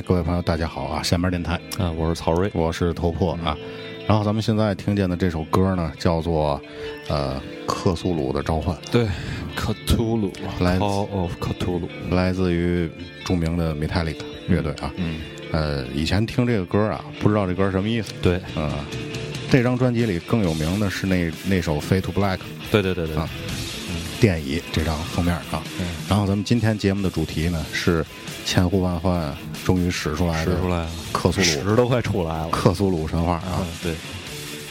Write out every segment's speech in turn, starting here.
哎，各位朋友，大家好啊！下面电台啊，我是曹睿，我是头破啊。然后咱们现在听见的这首歌呢，叫做呃《克苏鲁的召唤》，对，克图鲁，来自 Call of 克图鲁，来自于著名的 Metallica 乐队啊。嗯，呃，以前听这个歌啊，不知道这歌什么意思。对，嗯，这张专辑里更有名的是那那首《Fade to Black》对对对对，啊电影这张封面啊。嗯然后咱们今天节目的主题呢是千呼万唤终于使出来的使出来了，克苏鲁屎都快出来了，克苏鲁神话啊。嗯。，对，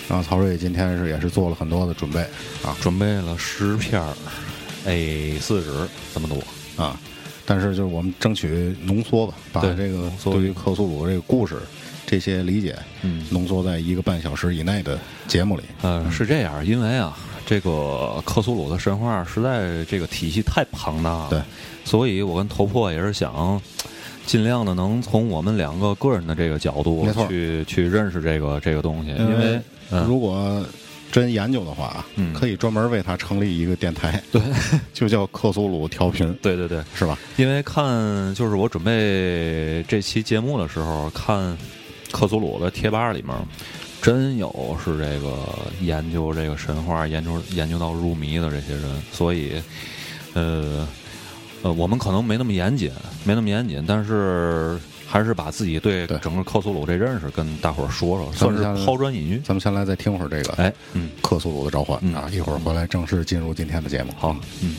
然后曹睿今天是也是做了很多的准备啊。准备了十片儿 A 四纸这么多，啊，但是就是我们争取浓缩吧，把对这个对于克苏鲁这个故事这些理解嗯。浓缩在一个半小时以内的节目里。呃，是这样，因为啊，这个克苏鲁的神话实在这个体系太庞大了，对，所以我跟头破也是想尽量的能从我们两个个人的这个角度去去认识这个这个东西，因因为嗯。如果真研究的话，嗯。可以专门为它成立一个电台，对，就叫克苏鲁调频，对对对，是吧？因为看就是我准备这期节目的时候，看克苏鲁的贴吧里面，真有是这个研究这个神话、研究研究到入迷的这些人，所以，呃呃，我们可能没那么严谨，没那么严谨，但是还是把自己对对整个克苏鲁这认识跟大伙儿说说，算是抛砖引玉。咱们先来再听会儿这个哎，嗯，克苏鲁的召唤嗯啊，一会儿回来正式进入今天的节目。好，嗯。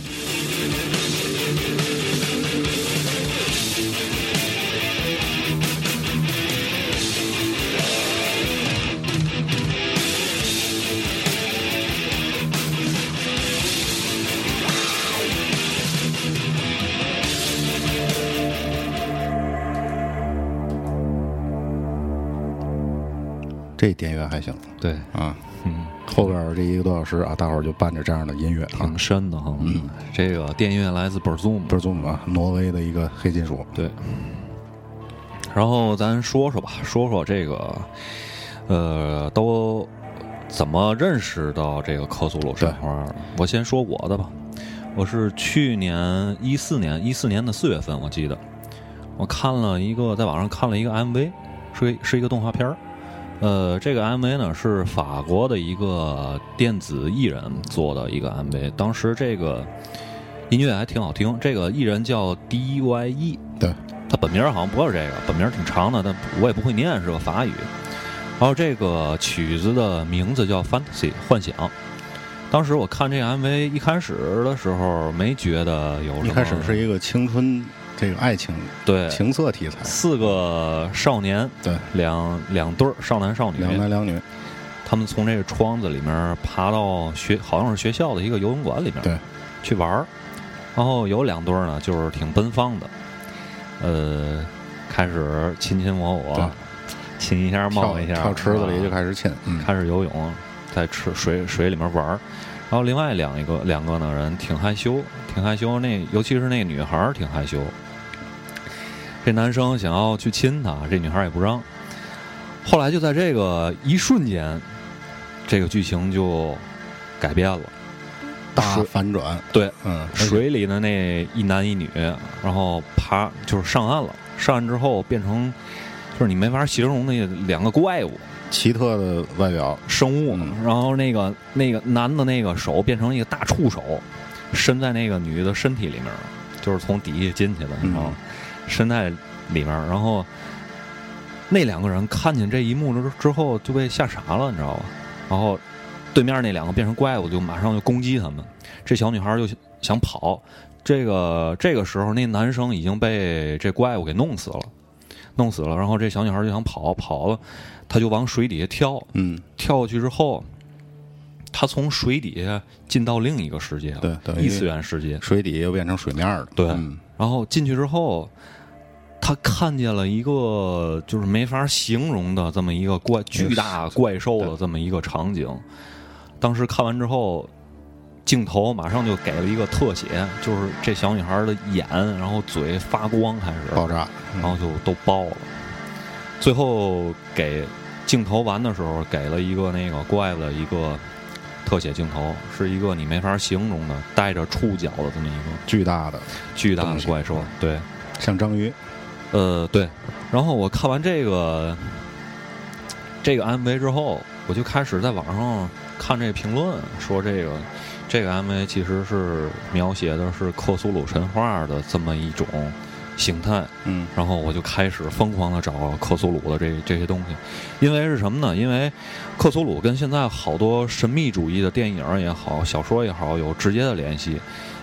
这电乐还行。对，啊，嗯，后边这一个多小时啊，大伙儿就伴着这样的音乐啊。挺，深的哈。嗯，这个电乐来自 Berzum，不是宗啊，挪威的一个黑金属。对，然后咱说说吧，说说这个，呃，都怎么认识到这个克苏鲁神话？的？我先说我的吧，我是去年一四年一四年的四月份，我记得。我看了一个在网上看了一个 MV，是一是一个动画片儿。呃，这个 MV 呢是法国的一个电子艺人做的一个 MV，当时这个音乐还挺好听。这个艺人叫 D.Y.E，对，他本名好像不是这个，本名挺长的，但我也不会念，是个法语。然后这个曲子的名字叫《Fantasy》幻想。当时我看这个 MV 一开始的时候没觉得有什么，一开始是一个青春这个爱情对。情色题材，四个少年，对，两两对儿少男少女，两男两女，他们从这个窗子里面爬到学，好像是学校的一个游泳馆里面，对，去玩儿。然后有两对儿呢，就是挺奔放的，呃，开始亲亲我我，亲一下跳冒一下，跳池子里啊就开始亲，嗯，开始游泳，在池水水里面玩儿。然后另外两一个两个呢人挺害羞，挺害羞，那尤其是那女孩儿挺害羞。这男生想要去亲她，这女孩儿也不让。后来就在这个一瞬间，这个剧情就改变了。大反转，对，嗯，水里的那一男一女，然后爬就是上岸了。上岸之后变成，就是你没法形容那两个怪物。奇特的外表，生物然后那个那个男的那个手变成一个大触手，伸在那个女的身体里面，就是从底下进去的，你知道吗？嗯身在里面，然后那两个人看见这一幕之之后就被吓傻了，你知道吧？然后对面那两个变成怪物，就马上就攻击他们。这小女孩就想跑，这个这个时候那男生已经被这怪物给弄死了，弄死了。然后这小女孩就想跑，跑了，她就往水底下跳，嗯，跳过去之后，她从水底下进到另一个世界了，对等于异次元世界。水底又变成水面了。对嗯然后进去之后，他看见了一个就是没法形容的这么一个怪巨大怪兽的这么一个场景。当时看完之后，镜头马上就给了一个特写，就是这小女孩的眼，然后嘴发光，开始爆炸，嗯然后就都爆了。最后给镜头完的时候，给了一个那个怪的一个特写镜头，是一个你没法形容的带着触角的这么一个巨大的，巨大的怪兽。对，像章鱼。呃，对。然后我看完这个这个 MV 之后，我就开始在网上看这评论，说这个这个 MV 其实是描写的是克苏鲁神话的这么一种形态。嗯然后我就开始疯狂的找克苏鲁的这这些东西，因为是什么呢？因为克苏鲁跟现在好多神秘主义的电影也好、小说也好有直接的联系，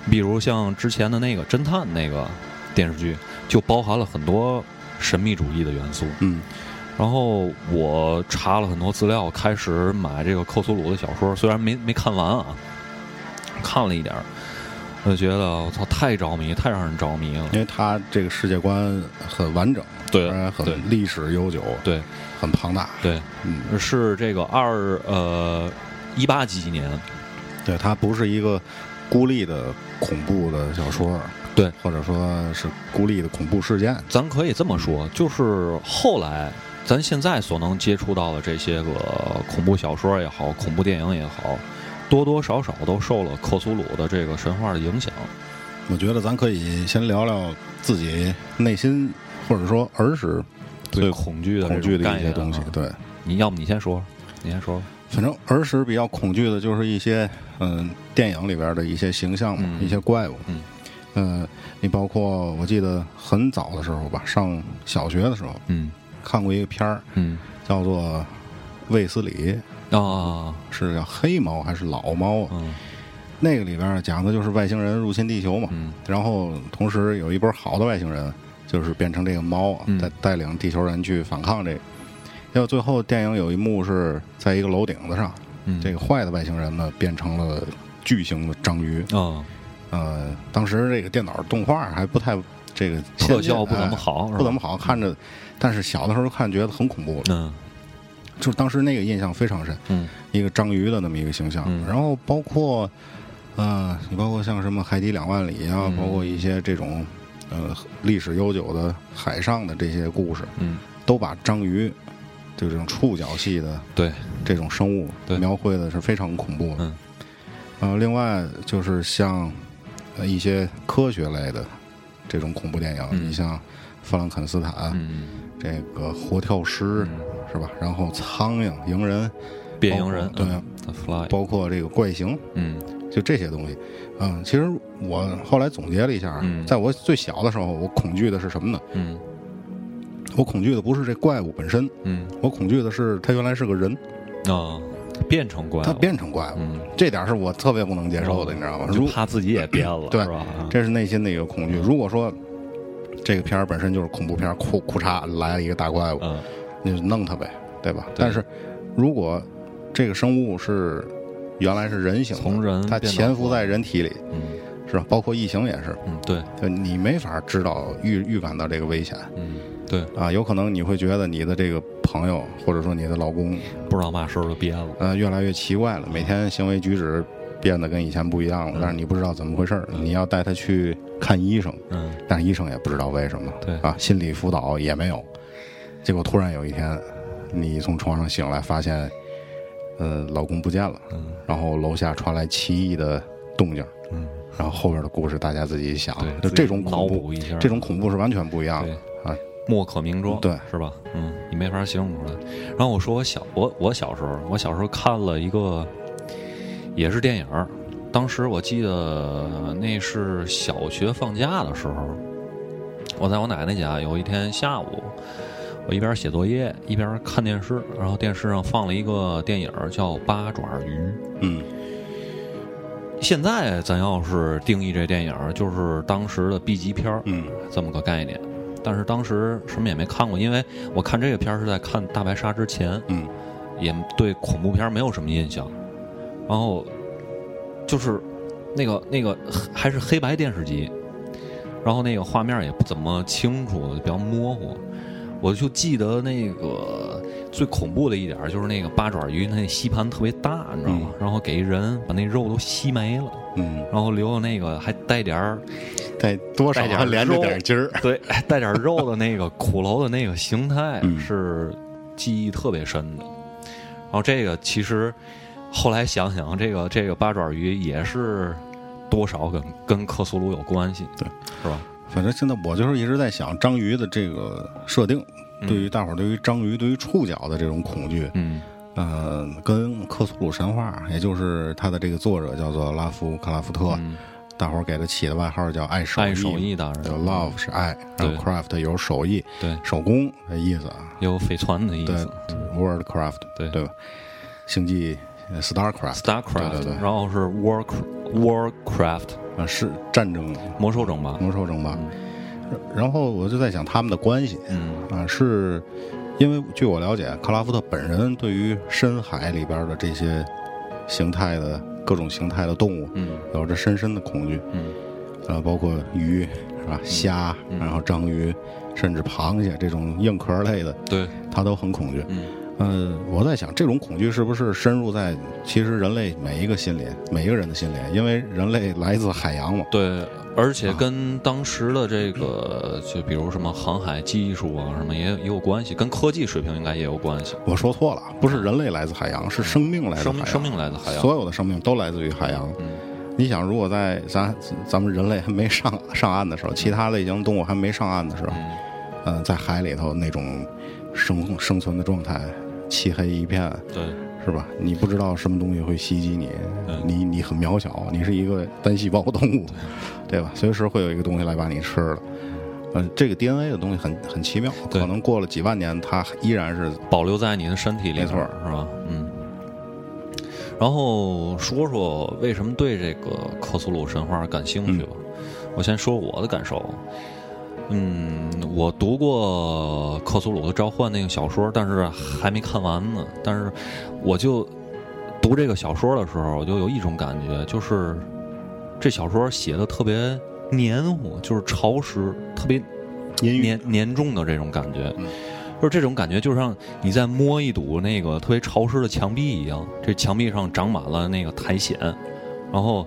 比如像之前的那个侦探那个电视剧，就包含了很多神秘主义的元素。嗯然后我查了很多资料，开始买这个克苏鲁的小说，虽然没没看完啊，看了一点儿，我就觉得我操，太着迷，太让人着迷了。因为他这个世界观很完整，对而且对很历史悠久，对很庞大。对，嗯，是这个二呃一八几年，对，它不是一个孤立的恐怖的小说，对，或者说是孤立的恐怖事件。咱可以这么说，就是后来咱现在所能接触到的这些个恐怖小说也好，恐怖电影也好，多多少少都受了克苏鲁的这个神话的影响。我觉得咱可以先聊聊自己内心或者说儿时最恐惧的恐惧的一些东西啊。对，你要不你先说，你先说。反正儿时比较恐惧的就是一些嗯电影里边的一些形象嘛，嗯一些怪物。嗯呃，你包括我记得很早的时候吧，上小学的时候嗯看过一个片儿，嗯叫做《卫斯理》，啊是叫黑猫还是老猫啊？嗯那个里边讲的就是外星人入侵地球嘛，嗯然后同时有一波好的外星人，就是变成这个猫啊，嗯带带领地球人去反抗这个。结果最后电影有一幕是在一个楼顶子上，嗯，这个坏的外星人呢变成了巨型的章鱼。啊呃，当时这个电脑动画还不太这个特效不怎哎么好，不怎么好看着，但是小的时候看觉得很恐怖了，嗯。就是当时那个印象非常深，嗯。一个章鱼的那么一个形象，嗯。然后包括呃，你包括像什么海底两万里啊，嗯。包括一些这种呃历史悠久的海上的这些故事，嗯。都把章鱼就这种触角系的对。这种生物对。描绘的是非常恐怖的。嗯。呃，另外就是像呃一些科学类的这种恐怖电影，嗯。你像弗兰肯斯坦、嗯这个活跳尸、嗯。是吧？然后苍蝇、蝇人，变蝇人对包括这个怪形，嗯。就这些东西。嗯，其实我后来总结了一下，嗯在我最小的时候，我恐惧的是什么呢？嗯。我恐惧的不是这怪物本身，嗯。我恐惧的是他原来是个人，啊，变成怪物他了，变成怪物，嗯，这点是我特别不能接受的，你知道吗？就如怕自己也变了，对是？这是内心的一个恐惧。如果说这个片儿本身就是恐怖片儿，库库嚓来了一个大怪物，嗯。你就弄他呗，对吧？但是如果这个生物是原来是人形的，从人它潜伏在人体里，嗯。是吧？包括异形也是，嗯，对，就你没法知道预预感到这个危险。嗯对，啊，有可能你会觉得你的这个朋友或者说你的老公，不知道嘛时候就变了，呃，越来越奇怪了，每天行为举止变得跟以前不一样了，嗯。但是你不知道怎么回事儿，你要带他去看医生，嗯。但是医生也不知道为什么，对。啊，心理辅导也没有，结果突然有一天，你从床上醒来，发现，呃，老公不见了，嗯。然后楼下传来奇异的动静，嗯，然后后边的故事大家自己想对，，就这种恐怖，这种恐怖是完全不一样的。啊，莫可名状，对，是吧？嗯，你没法形容出来。然后我说我小我我小时候，我小时候看了一个也是电影，当时我记得那是小学放假的时候，我在我奶奶家，有一天下午，我一边写作业一边看电视，然后电视上放了一个电影叫《八爪鱼》。嗯现在咱要是定义这电影，就是当时的 B 级片儿嗯这么个概念。但是当时什么也没看过，因为我看这个片儿是在看《大白鲨》之前，嗯也对恐怖片儿没有什么印象。然后就是那个那个还是黑白电视机，然后那个画面也不怎么清楚，比较模糊。我就记得那个最恐怖的一点儿就是那个八爪鱼，那吸盘特别大，你知道吗？然后给人把那肉都吸没了，嗯，然后留的那个还带点儿带多少还连着肉点筋儿。对 带点儿肉的那个骷髅的那个形态嗯。是记忆特别深的。然后这个其实后来想想，这个这个八爪鱼也是多少跟跟克苏鲁有关系，对，是吧？反正现在我就是一直在想章鱼的这个设定，对于大伙儿对于章鱼对于触角的这种恐惧，嗯呃，跟克苏鲁神话，也就是他的这个作者叫做拉夫克拉夫特，嗯，大伙儿给他起的外号叫爱手爱手艺达对人，，love 是爱，然后 craft 有手艺、对，手工的意思啊，有飞船的意思。，world craft，对对吧？星际呃 Starcraft，Starcraft，对对对然后是 War Warcraft 啊，是战争魔兽争霸，魔兽争霸。然后我就在想他们的关系嗯啊，是因为据我了解，克拉夫特本人对于深海里边的这些形态的各种形态的动物嗯。有着深深的恐惧，嗯。呃，包括鱼是吧，虾，嗯。然后章鱼，甚至螃蟹这种硬壳类的，对，他都很恐惧。嗯呃，我在想，这种恐惧是不是深入在其实人类每一个心里，每一个人的心里？因为人类来自海洋嘛。对，而且跟当时的这个，就比如什么航海技术啊，什么也也有关系，跟科技水平应该也有关系。我说错了，不是人类来自海洋，是生命来自海洋。生命生命来自海洋，所有的生命都来自于海洋。嗯你想，如果在咱咱们人类还没上上岸的时候，其他类型动物还没上岸的时候，嗯嗯、在海里头那种生生存的状态，漆黑一片，对，是吧？你不知道什么东西会袭击你，嗯你你很渺小，你是一个单细胞动物，对吧？随时会有一个东西来把你吃了。呃，这个 DNA 的东西很很奇妙，可能过了几万年，它依然是保留在你的身体里，没错是吧？嗯。然后说说为什么对这个克苏鲁神话感兴趣吧。我先说我的感受。嗯，我读过克苏鲁的召唤那个小说，但是还没看完呢。但是我就读这个小说的时候，我就有一种感觉，就是这小说写的特别黏糊，就是潮湿，特别。黏黏重的这种感觉，嗯就是这种感觉，就像你在摸一堵那个特别潮湿的墙壁一样，这墙壁上长满了那个苔藓，然后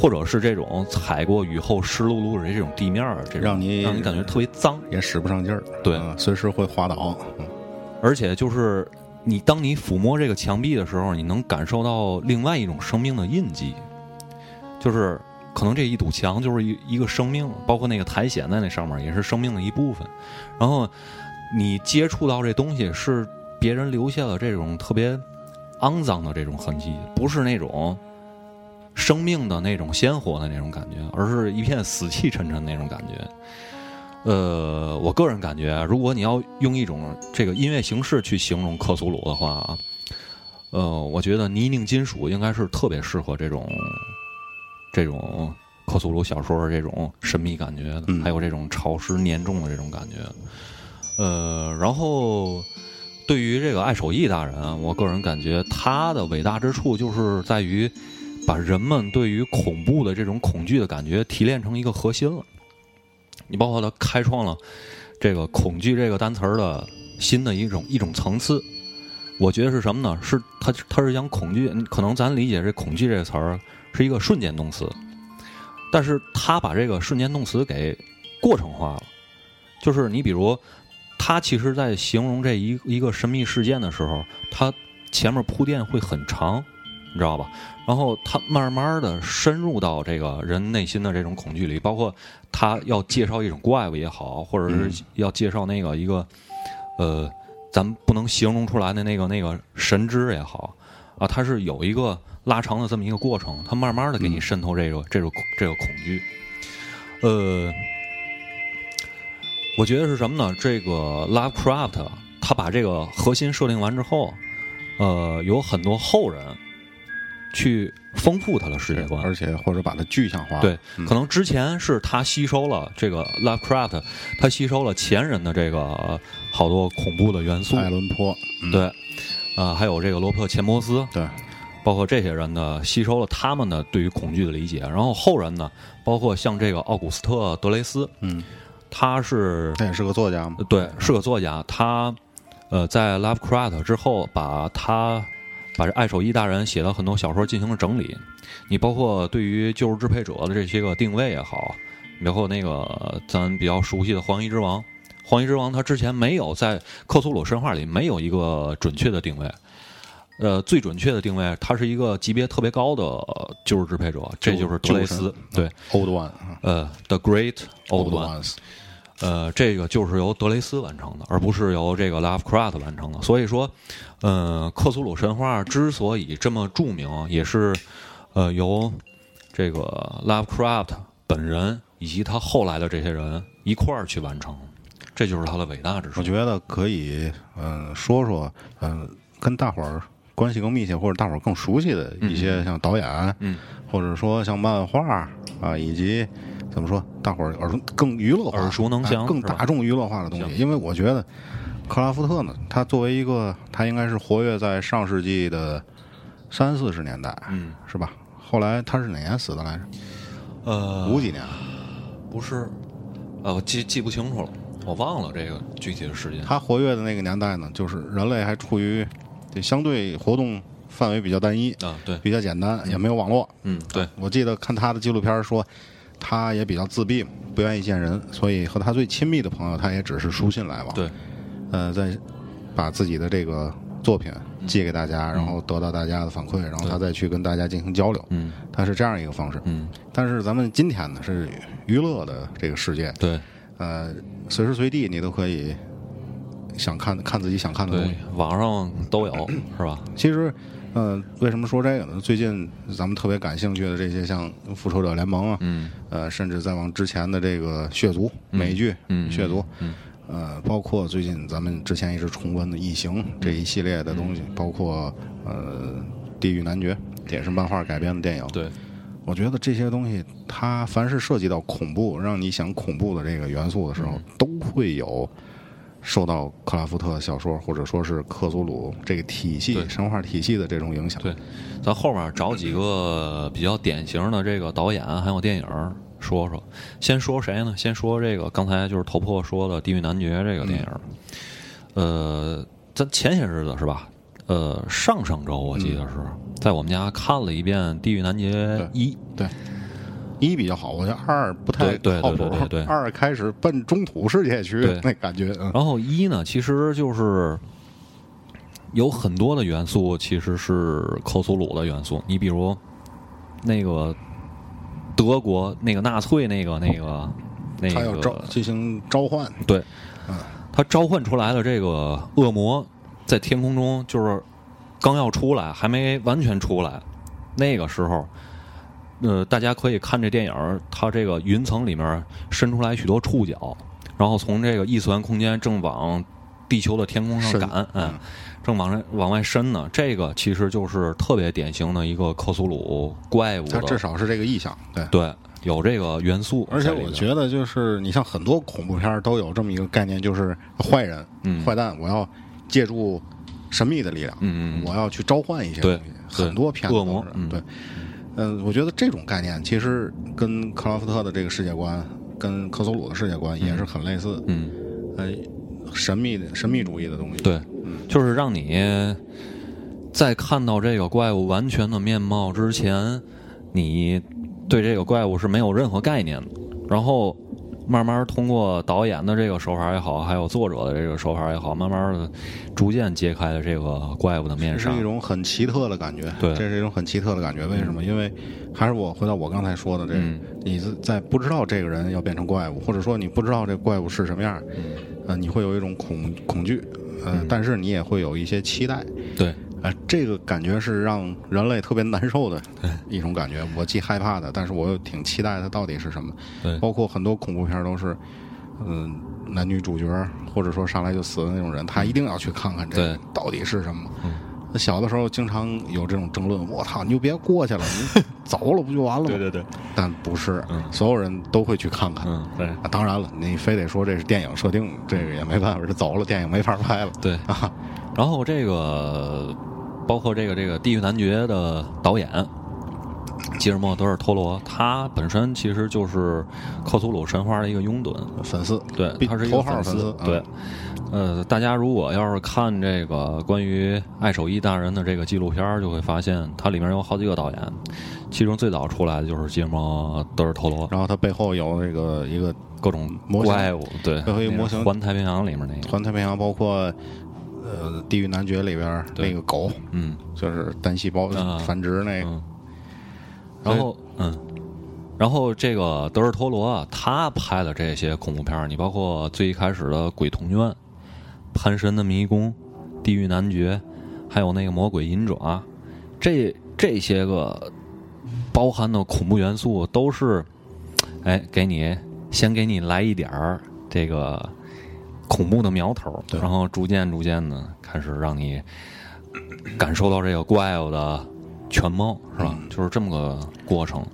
或者是这种踩过雨后湿漉漉的这种地面儿，这种让你让你感觉特别脏，也使不上劲儿，对嗯随时会滑倒。嗯而且就是你当你抚摸这个墙壁的时候，你能感受到另外一种生命的印记，就是可能这一堵墙就是一一个生命，包括那个苔藓在那上面也是生命的一部分。然后你接触到这东西是别人留下的这种特别肮脏的这种痕迹，不是那种生命的那种鲜活的那种感觉，而是一片死气沉沉的那种感觉。呃，我个人感觉，如果你要用一种这个音乐形式去形容克苏鲁的话啊，呃，我觉得泥泞金属应该是特别适合这种这种克苏鲁小说的这种神秘感觉，还有这种潮湿黏重的这种感觉。呃，然后对于这个爱手艺大人，我个人感觉他的伟大之处就是在于把人们对于恐怖的这种恐惧的感觉提炼成一个核心了。你包括他开创了这个恐惧这个单词儿的新的一种一种层次。我觉得是什么呢？是他他是将恐惧，可能咱理解这恐惧这个词儿是一个瞬间动词，但是他把这个瞬间动词给过程化了。就是你比如，他其实在形容这一一个神秘事件的时候，他前面铺垫会很长，你知道吧？然后他慢慢的深入到这个人内心的这种恐惧里，包括他要介绍一种怪物也好，或者是要介绍那个一个呃，咱们不能形容出来的那个那个神之也好，啊，他是有一个拉长的这么一个过程，他慢慢的给嗯你渗透这个、这个这个恐惧。呃，我觉得是什么呢？这个 Lovecraft 他把这个核心设定完之后，呃，有很多后人去丰富他的世界观，而且或者把它具象化。对，嗯。可能之前是他吸收了这个 Lovecraft，他吸收了前人的这个呃好多恐怖的元素，爱伦坡，嗯、对，呃、还有这个罗伯特·钱伯斯，对，包括这些人呢，吸收了他们的对于恐惧的理解。然后后人呢，包括像这个奥古斯特·德雷斯，嗯，他是他也是个作家嘛，对，是个作家，他呃在 Lovecraft 之后，把他把这爱手艺大人写的很多小说进行了整理。你包括对于旧日支配者的这些个定位也好，包括那个咱比较熟悉的黄衣之王，黄衣之王他之前没有在克苏鲁神话里没有一个准确的定位。呃，最准确的定位，他是一个级别特别高的旧日支配者，这就是德雷斯。对，Old One，啊呃，The Great Old Old。Ones，呃，这个就是由德雷斯完成的，而不是由这个 Lovecraft 完成的。所以说，呃，克苏鲁神话之所以这么著名，也是呃由这个 Lovecraft 本人以及他后来的这些人一块儿去完成，这就是他的伟大之处。我觉得可以，嗯、说说，嗯、跟大伙儿关系更密切，或者大伙儿更熟悉的一些像导演，嗯，或者说像漫画啊，以及怎么说，大伙儿耳熟更娱乐化、耳熟能详哎更大众娱乐化的东西。因为我觉得克拉夫特呢，他作为一个，他应该是活跃在上世纪的三四十年代，嗯，是吧？后来他是哪年死的来着？呃，五几年？不是，呃，我记记不清楚了，我忘了这个具体的时间。他活跃的那个年代呢，就是人类还处于这相对活动范围比较单一，啊，对，比较简单，也没有网络。嗯，对，我记得看他的纪录片说，他也比较自闭，不愿意见人，所以和他最亲密的朋友，他也只是书信来往。对，呃，再把自己的这个作品寄给大家，然后得到大家的反馈，然后他再去跟大家进行交流。嗯他是这样一个方式。嗯，但是咱们今天呢是娱乐的这个世界，对呃，随时随地你都可以想看看自己想看的东西。，网上都有是吧？其实，呃，为什么说这个呢？最近咱们特别感兴趣的这些，像《复仇者联盟》啊，嗯呃，甚至再往之前的这个《血族》美剧，嗯血族》，嗯呃，包括最近咱们之前一直重温的《异形》这一系列的东嗯西，包括呃《地狱男爵》，也是漫画改编的电影。对，我觉得这些东西，它凡是涉及到恐怖，让你想恐怖的这个元素的时候，嗯都会有受到克拉夫特小说或者说是克苏鲁这个体系对神话体系的这种影响。对咱后面找几个比较典型的这个导演还有电影说说。先说谁呢？先说这个刚才就是头破说的《地狱男爵》这个电影。呃，咱前些日子是吧？呃，上上周我记得是、在我们家看了一遍《地狱男爵一》。对，一比较好，我觉得二不太对对靠谱。对对二开始奔中土世界去对，那感觉，嗯，然后一呢，其实就是有很多的元素其实是克苏鲁的元素。你比如那个德国那个纳粹那个那个那他要召个，进行召唤，对嗯，他召唤出来的这个恶魔在天空中就是刚要出来，还没完全出来，那个时候。呃，大家可以看这电影儿，它这个云层里面伸出来许多触角，然后从这个异次元空间正往地球的天空上赶，嗯嗯，正往外往外伸呢。这个其实就是特别典型的一个克苏鲁怪物它，至少是这个意象，对。对有这个元素而。且我觉得，就是你像很多恐怖片儿都有这么一个概念，就是坏人、嗯坏蛋，我要借助神秘的力量，嗯嗯嗯我要去召唤一些对东西。很多片子恶魔嗯都是对。嗯，我觉得这种概念其实跟克拉夫特的这个世界观，跟科索鲁的世界观也是很类似。嗯，呃，神秘的神秘主义的东西。对，就是让你在看到这个怪物完全的面貌之前，你对这个怪物是没有任何概念的。然后慢慢通过导演的这个手法也好，还有作者的这个手法也好，慢慢的逐渐揭开了这个怪物的面纱。这是一。种很奇特的感觉，对。这是一种很奇特的感觉。为什么？因为还是我回到我刚才说的这个，嗯。你在不知道这个人要变成怪物，或者说你不知道这怪物是什么样，呃，你会有一种恐恐惧，呃，但是你也会有一些期待，对，哎，这个感觉是让人类特别难受的一种感觉。我既害怕的，但是我又挺期待它到底是什么。对，包括很多恐怖片都是，嗯，男女主角或者说上来就死的那种人，他一定要去看看这到底是什么。那小的时候经常有这种争论，我操，你就别过去了，你 走了不就完了吗？对对对。但不是，所有人都会去看看。嗯，对。当然了，你非得说这是电影设定，这个也没办法，这走了电影没法拍了。对啊。然后这个，包括这个这个《地狱男爵》的导演吉尔莫·德尔托罗，他本身其实就是克苏鲁神话的一个拥趸粉丝，对，他是一个粉丝，对。呃，大家如果要是看这个关于爱手艺大人的这个纪录片，就会发现它里面有好几个导演，其中最早出来的就是吉尔莫·德尔托罗，然后他背后有那个一个各种怪物，对，背后一个模型，环太平洋里面那个，环太平洋包括。呃，地狱男爵里边那个狗，嗯，就是单细胞繁殖那个。然后，嗯，然后这个德尔托罗他拍的这些恐怖片你包括最一开始的《鬼童院》《潘神的迷宫》《地狱男爵》，还有那个《魔鬼银爪》，这这些个包含的恐怖元素都是，哎，给你先给你来一点儿这个。恐怖的苗头，然后逐渐逐渐的开始让你感受到这个怪物的全猫，是吧？就是这么个过程。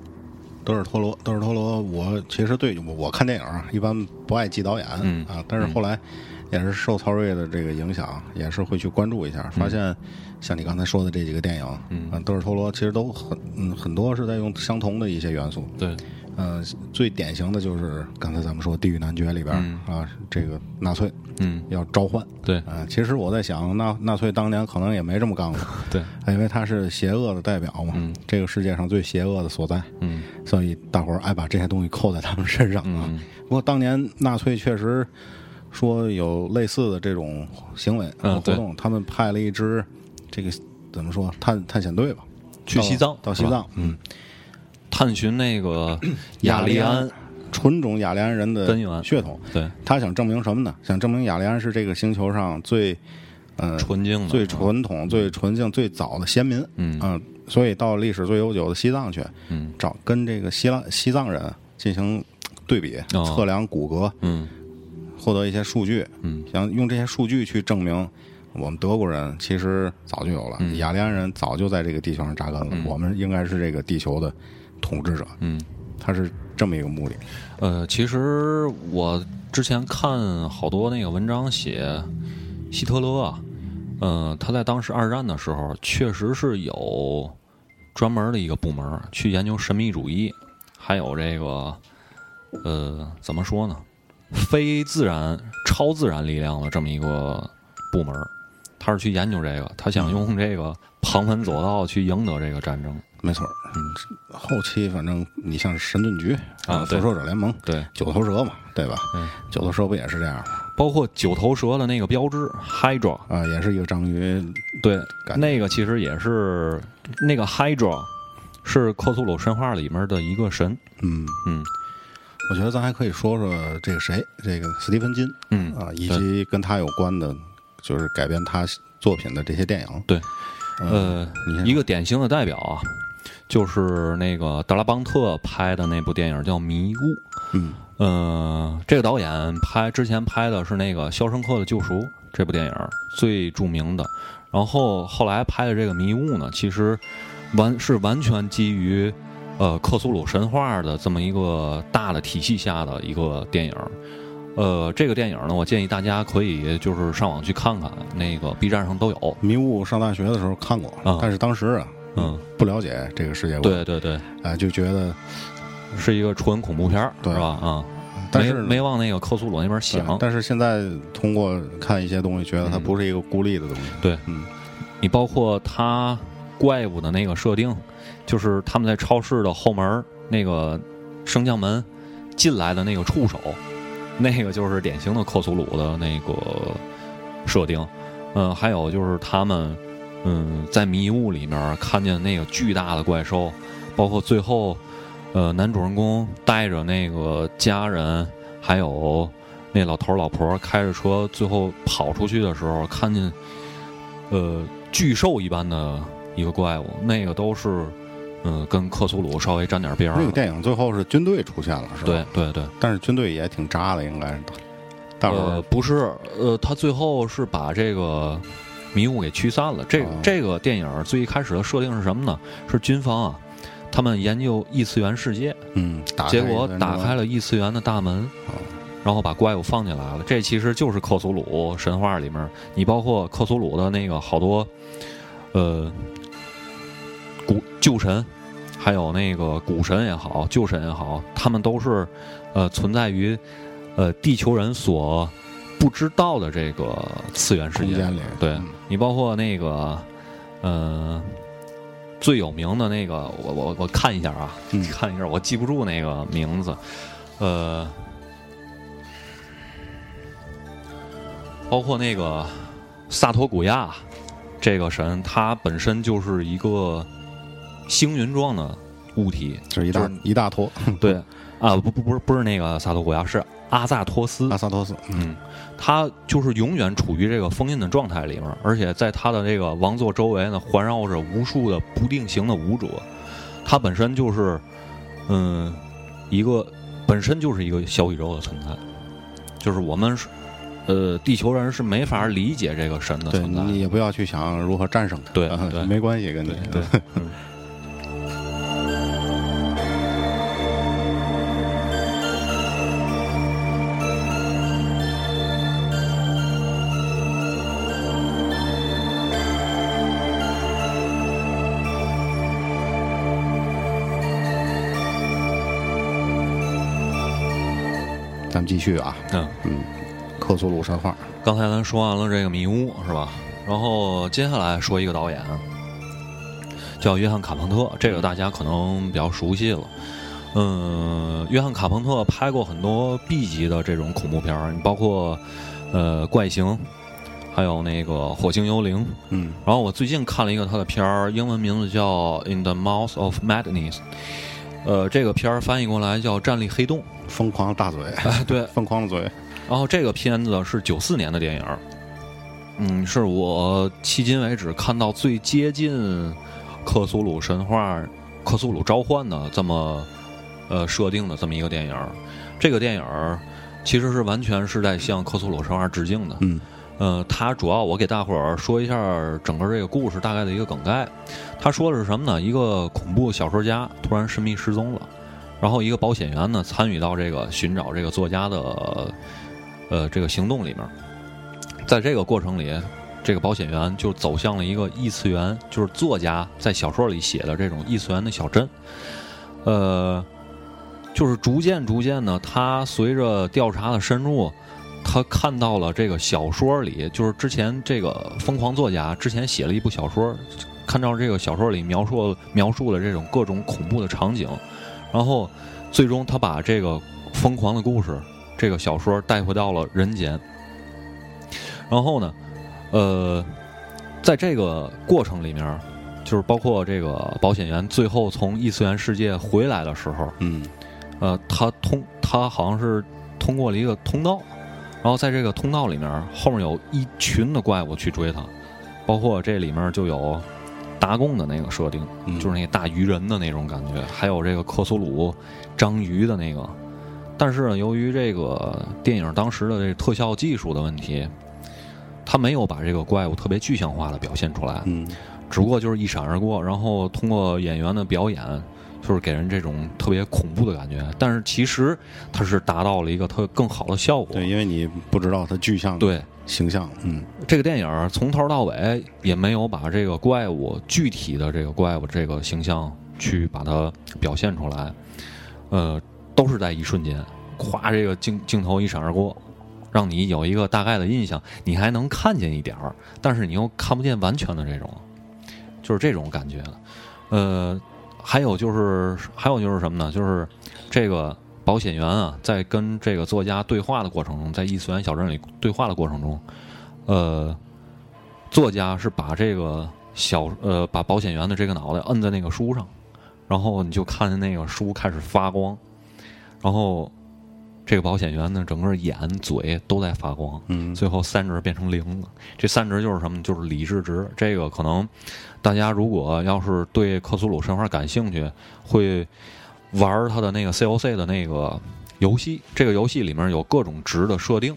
德尔托罗，德尔托罗，我其实对我我看电影一般不爱记导演啊，但是后来也是受曹睿的这个影响，也是会去关注一下，发现像你刚才说的这几个电影，嗯，德尔托罗其实都很嗯很多是在用相同的一些元素，对。呃，最典型的就是刚才咱们说《地狱男爵》里边啊，这个纳粹，嗯，要召唤，对，啊，其实我在想，纳纳粹当年可能也没这么干过，对，因为他是邪恶的代表嘛，嗯，这个世界上最邪恶的所在，嗯，所以大伙儿爱把这些东西扣在他们身上啊。不过当年纳粹确实说有类似的这种行为和活动，他们派了一支这个怎么说探探险队吧，去西藏，到西藏，嗯。探寻那个 雅利安纯种雅利安人的根源。血统，对。他想证明什么呢？想证明雅利安是这个星球上最呃纯净、最传统、最纯净、最早的先民。嗯。所以到历史最悠久的西藏去，嗯，找跟这个西藏西藏人进行对比，测量骨骼，嗯，获得一些数据，嗯，想用这些数据去证明我们德国人其实早就有了，雅利安人早就在这个地球上扎根了，我们应该是这个地球的。统治者，嗯，他是这么一个目的。呃，其实我之前看好多那个文章写希特勒啊，呃，他在当时二战的时候，确实是有专门的一个部门去研究神秘主义，还有这个呃，怎么说呢，非自然、超自然力量的这么一个部门，他是去研究这个，他想用这个旁门左道去赢得这个战争。没错，嗯，后期反正你像神盾局啊，复仇者联盟，对，九头蛇嘛，对吧？嗯，九头蛇不也是这样吗？包括九头蛇的那个标志 Hydra 啊，也是一个章鱼，对，那个其实也是那个 Hydra 是克苏鲁神话里面的一个神。嗯嗯，我觉得咱还可以说说这个谁，这个斯蒂芬金，嗯啊，以及跟他有关的，就是改编他作品的这些电影。对，呃，一个典型的代表啊。就是那个德拉邦特拍的那部电影叫《迷雾》，嗯，呃，这个导演拍之前拍的是那个《肖申克的救赎》这部电影最著名的，然后后来拍的这个《迷雾》呢，其实完是完全基于呃克苏鲁神话的这么一个大的体系下的一个电影，呃，这个电影呢，我建议大家可以就是上网去看看，那个 B 站上都有。《迷雾》上大学的时候看过，但是当时啊。嗯，不了解这个世界观，对对对，啊，就觉得是一个纯恐怖片儿，是吧？啊，但是没往那个克苏鲁那边想。但是现在通过看一些东西，觉得它不是一个孤立的东西。对，嗯，你包括它怪物的那个设定，就是他们在超市的后门那个升降门进来的那个触手，那个就是典型的克苏鲁的那个设定。嗯，还有就是他们。嗯，在迷雾里面看见那个巨大的怪兽，包括最后，呃，男主人公带着那个家人，还有那老头老婆开着车，最后跑出去的时候，看见，呃，巨兽一般的一个怪物，那个都是嗯跟克苏鲁稍微沾点边儿。那个电影最后是军队出现了，是吧？对对对，但是军队也挺渣的，应该是。呃，不是，呃，他最后是把这个迷雾给驱散了。这这个电影最一开始的设定是什么呢？是军方啊，他们研究异次元世界，嗯，结果打开了异次元的大门，然后把怪物放进来了。这其实就是克苏鲁神话里面，你包括克苏鲁的那个好多，呃，古旧神，还有那个古神也好，旧神也好，他们都是呃存在于。呃，地球人所不知道的这个次元世界里，对你包括那个，呃，最有名的那个，我我我看一下啊，看一下，我记不住那个名字，呃，包括那个萨托古亚这个神，他本身就是一个星云状的物体，就是一大一大坨，对啊，不不不是不是那个萨托古亚是。阿萨托斯，阿萨托斯，嗯，他就是永远处于这个封印的状态里面，而且在他的这个王座周围呢，环绕着无数的不定型的舞者。他本身就是，嗯，一个本身就是一个小宇宙的存在，就是我们是，呃，地球人是没法理解这个神的存在。你也不要去想如何战胜他，对对，没关系，跟你 继续啊，嗯嗯，克苏鲁神话。刚才咱说完了这个迷雾是吧？然后接下来说一个导演，叫约翰卡彭特，这个大家可能比较熟悉了。嗯，约翰卡彭特拍过很多 B 级的这种恐怖片儿，你包括呃怪形，还有那个火星幽灵。嗯，然后我最近看了一个他的片儿，英文名字叫《In the Mouth of Madness》。呃，这个片儿翻译过来叫《站立黑洞》。疯狂的大嘴，对，疯狂的嘴。然后这个片子是九四年的电影，嗯，是我迄今为止看到最接近克苏鲁神话、克苏鲁召唤的这么呃设定的这么一个电影。这个电影其实是完全是在向克苏鲁神话致敬的。嗯，呃，它主要我给大伙儿说一下整个这个故事大概的一个梗概。他说的是什么呢？一个恐怖小说家突然神秘失踪了。然后一个保险员呢，参与到这个寻找这个作家的，呃，这个行动里面，在这个过程里，这个保险员就走向了一个异次元，就是作家在小说里写的这种异次元的小镇，呃，就是逐渐逐渐的，他随着调查的深入，他看到了这个小说里，就是之前这个疯狂作家之前写了一部小说，看到这个小说里描述描述了这种各种恐怖的场景。然后，最终他把这个疯狂的故事，这个小说带回到了人间。然后呢，呃，在这个过程里面，就是包括这个保险员最后从异次元世界回来的时候，嗯，呃，他通他好像是通过了一个通道，然后在这个通道里面，后面有一群的怪物去追他，包括这里面就有。达贡的那个设定，就是那大鱼人的那种感觉，还有这个克苏鲁章鱼的那个。但是呢，由于这个电影当时的这特效技术的问题，他没有把这个怪物特别具象化的表现出来，嗯，只不过就是一闪而过，然后通过演员的表演，就是给人这种特别恐怖的感觉。但是其实它是达到了一个特更好的效果，对，因为你不知道它具象对。形象，嗯，这个电影从头到尾也没有把这个怪物具体的这个怪物这个形象去把它表现出来，呃，都是在一瞬间，咵，这个镜镜头一闪而过，让你有一个大概的印象，你还能看见一点儿，但是你又看不见完全的这种，就是这种感觉的，呃，还有就是还有就是什么呢？就是这个。保险员啊，在跟这个作家对话的过程中，在异次元小镇里对话的过程中，呃，作家是把这个小呃把保险员的这个脑袋摁在那个书上，然后你就看见那个书开始发光，然后这个保险员呢，整个眼、嘴都在发光。嗯，最后三值变成零了。这三值就是什么？就是理智值。这个可能大家如果要是对克苏鲁神话感兴趣，会玩他的那个 COC 的那个游戏。这个游戏里面有各种值的设定。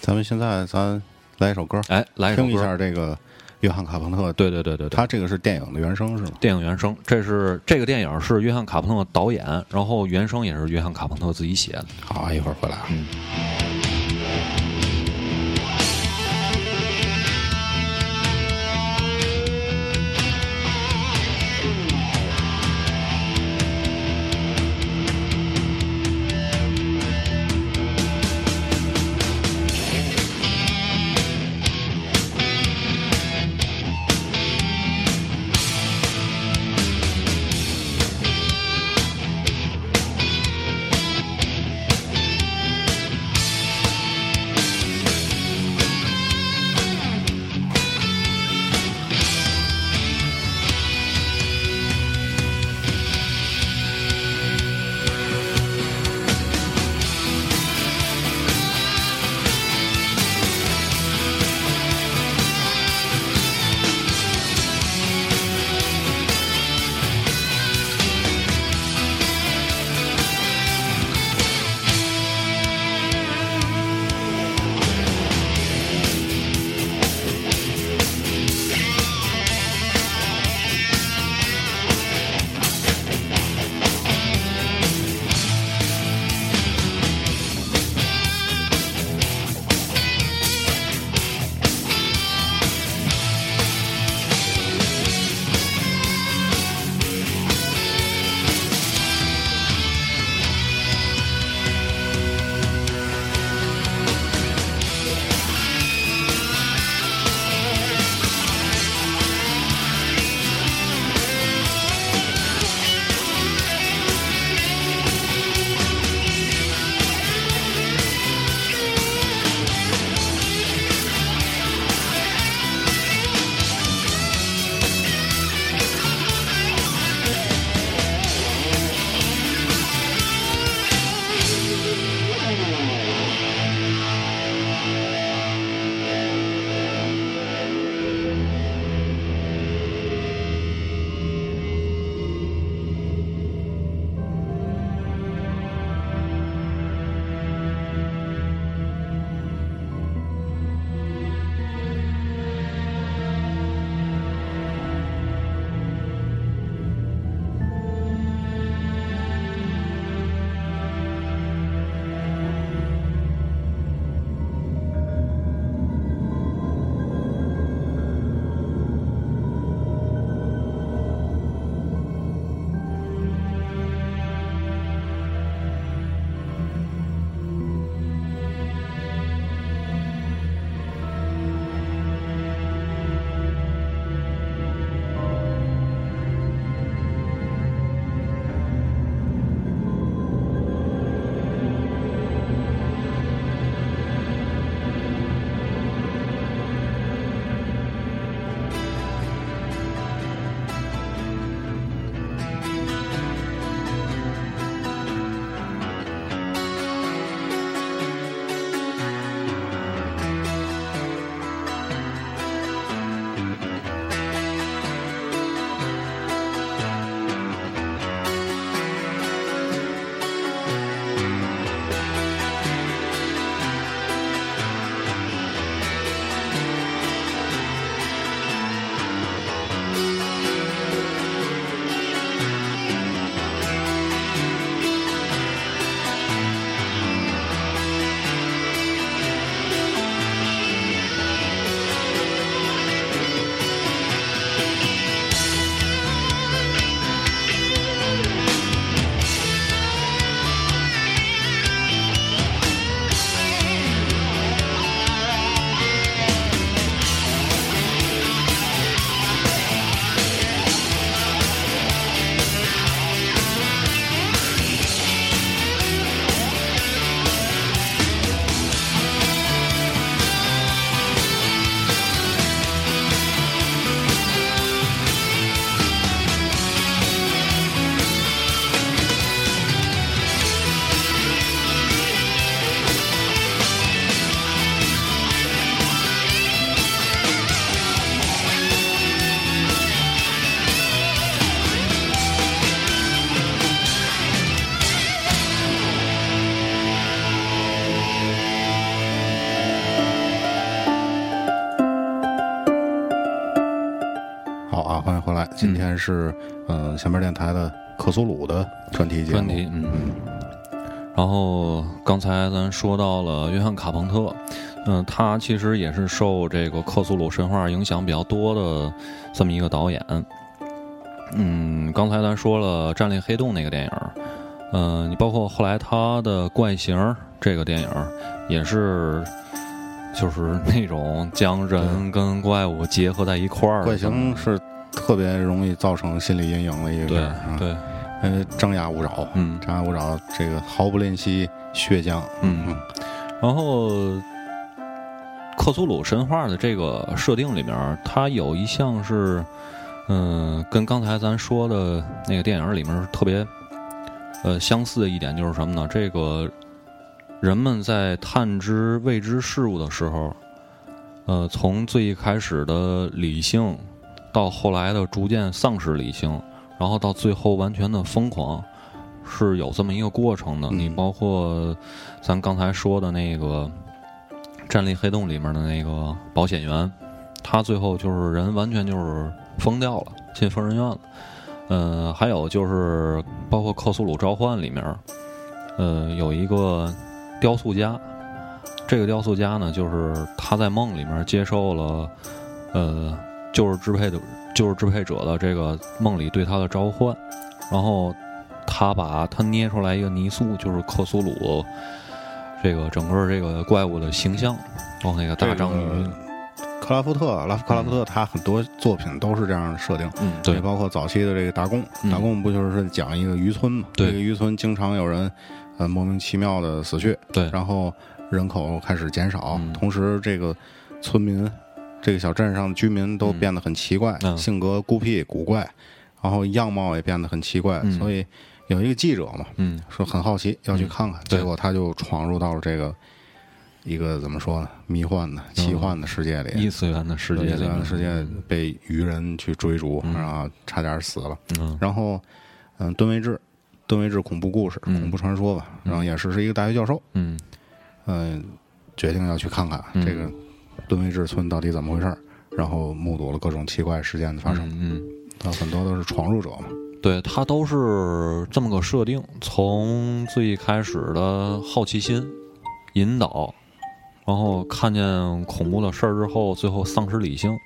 咱们现在咱来一首歌，哎，来听一下这个。约翰卡彭特，对对对对对，他这个是电影的原声是吗？电影原声，这是这个电影是约翰卡彭特导演，然后原声也是约翰卡彭特自己写的。好，一会儿回来是嗯，下面电台的克苏鲁的专题节目。专题，嗯。然后刚才咱说到了约翰卡彭特，嗯，他其实也是受这个克苏鲁神话影响比较多的这么一个导演。嗯，刚才咱说了《战猎黑洞》那个电影，嗯，你包括后来他的《怪形》这个电影，也是就是那种将人跟怪物结合在一块儿。怪形是特别容易造成心理阴影的一个对对。呃，张牙舞爪，嗯，张牙舞爪，这个毫不吝惜血浆，嗯，然后克苏鲁神话的这个设定里面，它有一项是，嗯，跟刚才咱说的那个电影里面特别，呃，相似的一点就是什么呢？这个人们在探知未知事物的时候，呃，从最一开始的理性，到后来的逐渐丧失理性。然后到最后完全的疯狂，是有这么一个过程的。你包括咱刚才说的那个《战栗黑洞》里面的那个保险员，他最后就是人完全就是疯掉了，进疯人院了。嗯，还有就是包括《克苏鲁召唤》里面，呃，有一个雕塑家，这个雕塑家呢，就是他在梦里面接受了，呃，就是支配的。就是支配者的这个梦里对他的召唤，然后他把他捏出来一个泥塑，就是克苏鲁这个整个这个怪物的形象，然后那个大章鱼克拉夫特拉夫克拉夫特，他很多作品都是这样的设定，嗯，对，包括早期的这个达贡，达贡不就是讲一个渔村嘛？对，这个渔村经常有人呃莫名其妙的死去，对，然后人口开始减少，同时这个村民。这个小镇上的居民都变得很奇怪，性格孤僻古怪，然后样貌也变得很奇怪。所以有一个记者嘛，说很好奇要去看看，结果他就闯入到了这个一个怎么说呢，迷幻的、奇幻的世界里，异次元的世界，异次元的世界被愚人去追逐，然后差点死了。然后，嗯，吨位制，吨位制恐怖故事、恐怖传说吧，然后也是是一个大学教授，嗯，嗯，决定要去看看这个。敦威治村到底怎么回事儿？然后目睹了各种奇怪事件的发生。嗯，他很多都是闯入者嘛。对他都是这么个设定，从最开始的好奇心引导，然后看见恐怖的事儿之后，最后丧失理性，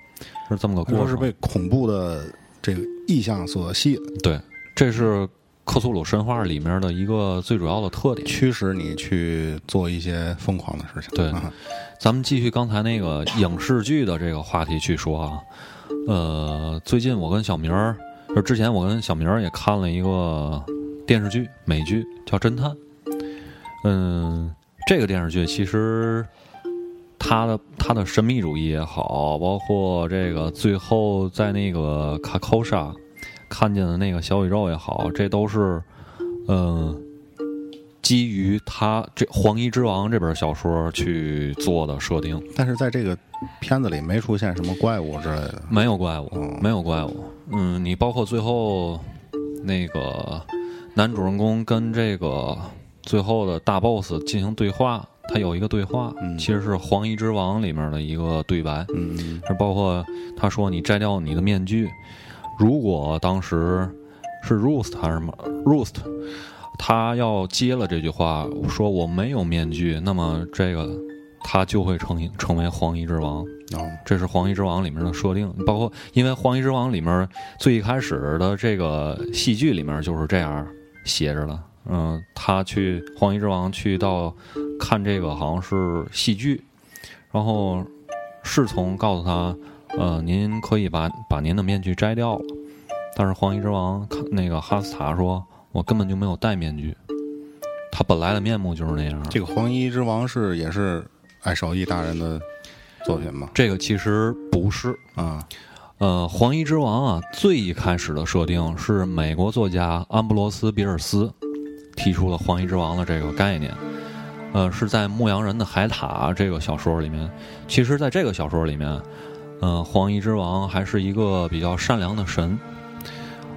是这么个过程。是被恐怖的这个意象所吸引。对，这是。克苏鲁神话里面的一个最主要的特点，驱使你去做一些疯狂的事情。对，咱们继续刚才那个影视剧的这个话题去说啊。呃，最近我跟小明儿，就之前我跟小明儿也看了一个电视剧，美剧叫《侦探》。嗯，这个电视剧其实它的它的神秘主义也好，包括这个最后在那个卡扣莎。看见的那个小宇宙也好，这都是，嗯，基于他这《黄衣之王》这本小说去做的设定。但是在这个片子里没出现什么怪物之类的，没有怪物，没有怪物。嗯，你包括最后那个男主人公跟这个最后的大 boss 进行对话，他有一个对话，其实是《黄衣之王》里面的一个对白。嗯，是包括他说：“你摘掉你的面具。”如果当时是 Roost 还是什么 Roost，他要接了这句话，说我没有面具，那么这个他就会成成为黄衣之王。哦，这是黄衣之王里面的设定，包括因为黄衣之王里面最一开始的这个戏剧里面就是这样写着的。嗯，他去黄衣之王去到看这个好像是戏剧，然后侍从告诉他。呃，您可以把把您的面具摘掉了，但是黄衣之王看那个哈斯塔说：“我根本就没有戴面具，他本来的面目就是那样。”这个黄衣之王是也是爱少义大人的作品吗？这个其实不是啊。呃，黄衣之王啊，最一开始的设定是美国作家安布罗斯·比尔斯提出了黄衣之王的这个概念。呃，是在《牧羊人的海塔》这个小说里面。其实，在这个小说里面。嗯，黄衣之王还是一个比较善良的神。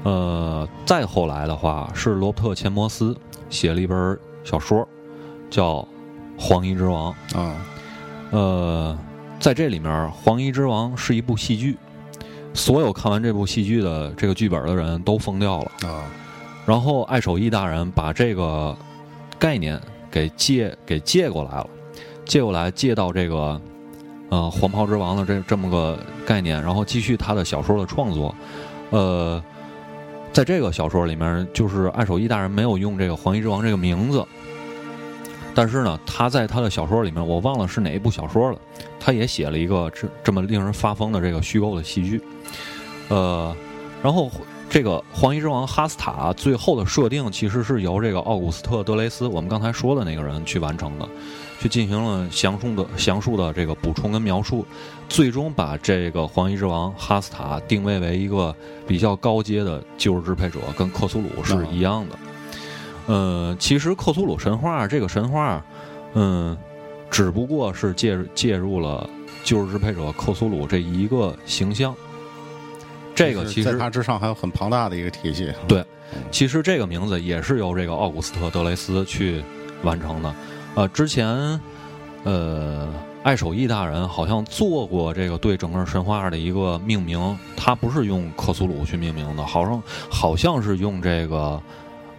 呃，再后来的话，是罗伯特·钱摩斯写了一本小说，叫《黄衣之王》啊。呃，在这里面，《黄衣之王》是一部戏剧。所有看完这部戏剧的这个剧本的人都疯掉了啊。然后爱手艺大人把这个概念给借给借过来了，借过来借到这个呃《黄袍之王》的这这么个概念，然后继续他的小说的创作。呃，在这个小说里面，就是爱手艺大人没有用这个“黄衣之王”这个名字，但是呢，他在他的小说里面，我忘了是哪一部小说了，他也写了一个这这么令人发疯的这个虚构的戏剧。呃，然后。这个黄衣之王哈斯塔最后的设定，其实是由这个奥古斯特·德雷斯，我们刚才说的那个人去完成的，去进行了详述的详述的这个补充跟描述，最终把这个黄衣之王哈斯塔定位为一个比较高阶的旧日支配者，跟克苏鲁是一样的。呃，其实克苏鲁神话这个神话，嗯，只不过是介介入了旧日支配者克苏鲁这一个形象。这个其实在它之上还有很庞大的一个体系。对，其实这个名字也是由这个奥古斯特·德雷斯去完成的。呃，之前呃，爱手艺大人好像做过这个对整个神话的一个命名，他不是用克苏鲁去命名的，好像好像是用这个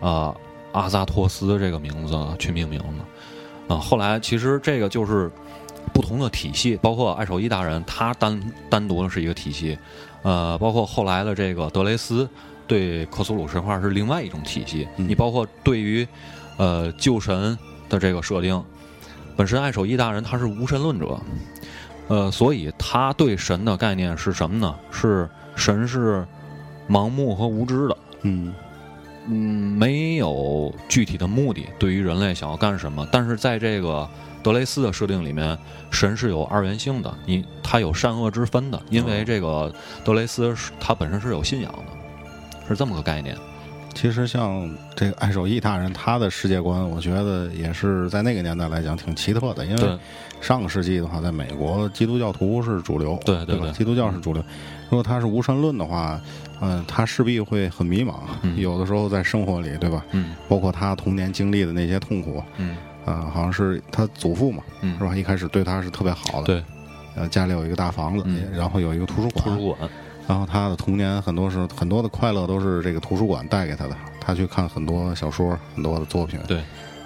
呃阿萨托斯这个名字去命名的。啊，后来其实这个就是不同的体系，包括爱手艺大人他单单独的是一个体系。呃，包括后来的这个德雷斯对克苏鲁神话是另外一种体系。你包括对于呃旧神的这个设定，本身爱手艺大人他是无神论者，呃，所以他对神的概念是什么呢？是神是盲目和无知的。嗯嗯，没有具体的目的，对于人类想要干什么？但是在这个。德雷斯的设定里面，神是有二元性的，你他有善恶之分的，因为这个德雷斯他本身是有信仰的，是这么个概念。其实像这个爱守义大人，他的世界观，我觉得也是在那个年代来讲挺奇特的，因为上个世纪的话，在美国基督教徒是主流，对对对，基督教是主流。如果他是无神论的话，嗯，他势必会很迷茫，有的时候在生活里，对吧？嗯，包括他童年经历的那些痛苦，嗯。啊，好像是他祖父嘛，是吧？一开始对他是特别好的，对，呃，家里有一个大房子，然后有一个图书馆，图书馆，然后他的童年很多是很多的快乐都是这个图书馆带给他的，他去看很多小说，很多的作品。对，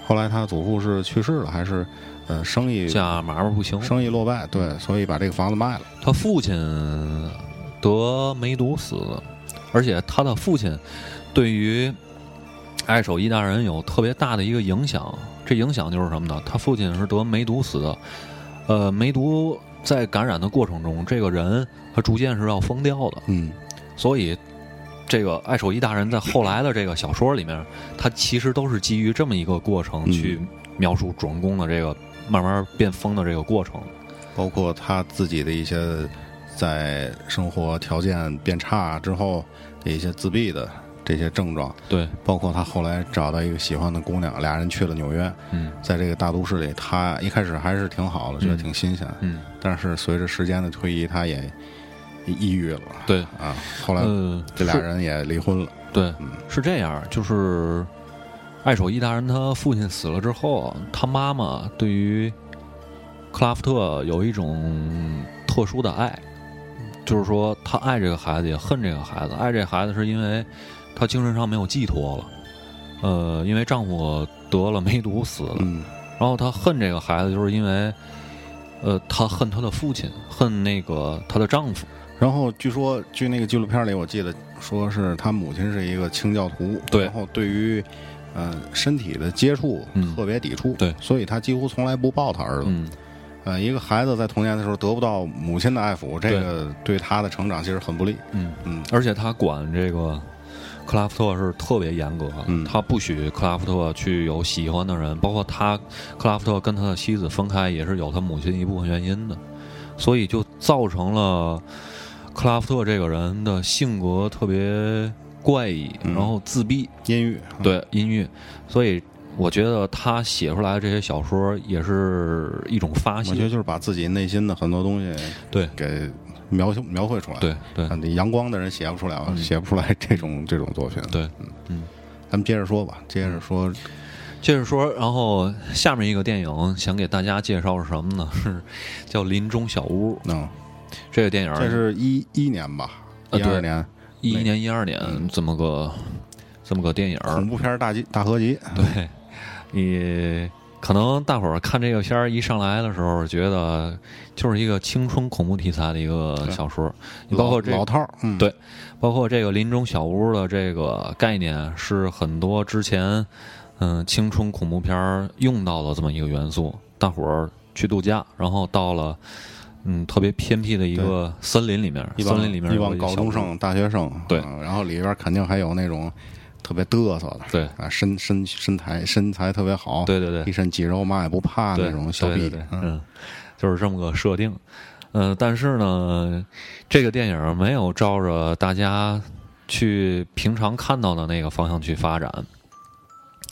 后来他祖父是去世了，还是呃生意家买卖不行，生意落败，对，所以把这个房子卖了。他父亲得梅毒死，而且他的父亲对于爱手艺大人有特别大的一个影响。这影响就是什么呢？他父亲是得梅毒死的，呃，梅毒在感染的过程中，这个人他逐渐是要疯掉的。嗯，所以这个爱手艺大人在后来的这个小说里面，他其实都是基于这么一个过程去描述主人公的这个慢慢变疯的这个过程，包括他自己的一些在生活条件变差之后的一些自闭的。这些症状，对，包括他后来找到一个喜欢的姑娘，俩人去了纽约。嗯，在这个大都市里，他一开始还是挺好的，觉得挺新鲜。嗯，但是随着时间的推移，他也抑郁了。对啊，后来这俩人也离婚了。对，是这样，就是爱手艺大人他父亲死了之后，他妈妈对于克拉夫特有一种特殊的爱，就是说他爱这个孩子，也恨这个孩子。爱这孩子是因为。她精神上没有寄托了，呃，因为丈夫得了梅毒死了，然后她恨这个孩子，就是因为，呃，她恨她的父亲，恨那个她的丈夫。然后据说，据那个纪录片里，我记得说是她母亲是一个清教徒，对，然后对于，呃，身体的接触特别抵触，对，所以她几乎从来不抱她儿子。嗯呃，一个孩子在童年的时候得不到母亲的爱抚，这个对他的成长其实很不利。嗯嗯，而且他管这个。克拉夫特是特别严格，他不许克拉夫特去有喜欢的人，包括他克拉夫特跟他的妻子分开也是有他母亲一部分原因的，所以就造成了克拉夫特这个人的性格特别怪异，然后自闭、阴郁，对阴郁，所以我觉得他写出来的这些小说也是一种发泄，我觉得就是把自己内心的很多东西对。给。描描绘出来，对对，你阳光的人写不出来，写不出来这种这种作品。对，嗯嗯，咱们接着说吧，接着说，接着说。然后下面一个电影想给大家介绍是什么呢？是叫《林中小屋》。嗯，这个电影这是一一年吧？一二年，一一年、一二年这么个这么个电影，恐怖片大集大合集。对，你可能大伙儿看这个片儿一上来的时候，觉得就是一个青春恐怖题材的一个小说。你包括这老套，嗯，对，包括这个林中小屋的这个概念，是很多之前嗯青春恐怖片儿用到的这么一个元素。大伙儿去度假，然后到了。嗯，特别偏僻的一个森林里面，森林里面一帮高中生、大学生，对，然后里边肯定还有那种特别嘚瑟的，对。啊，身身身材身材特别好，对对对，一身肌肉嘛也不怕那种小逼，嗯，就是这么个设定，嗯，但是呢，这个电影没有照着大家去平常看到的那个方向去发展，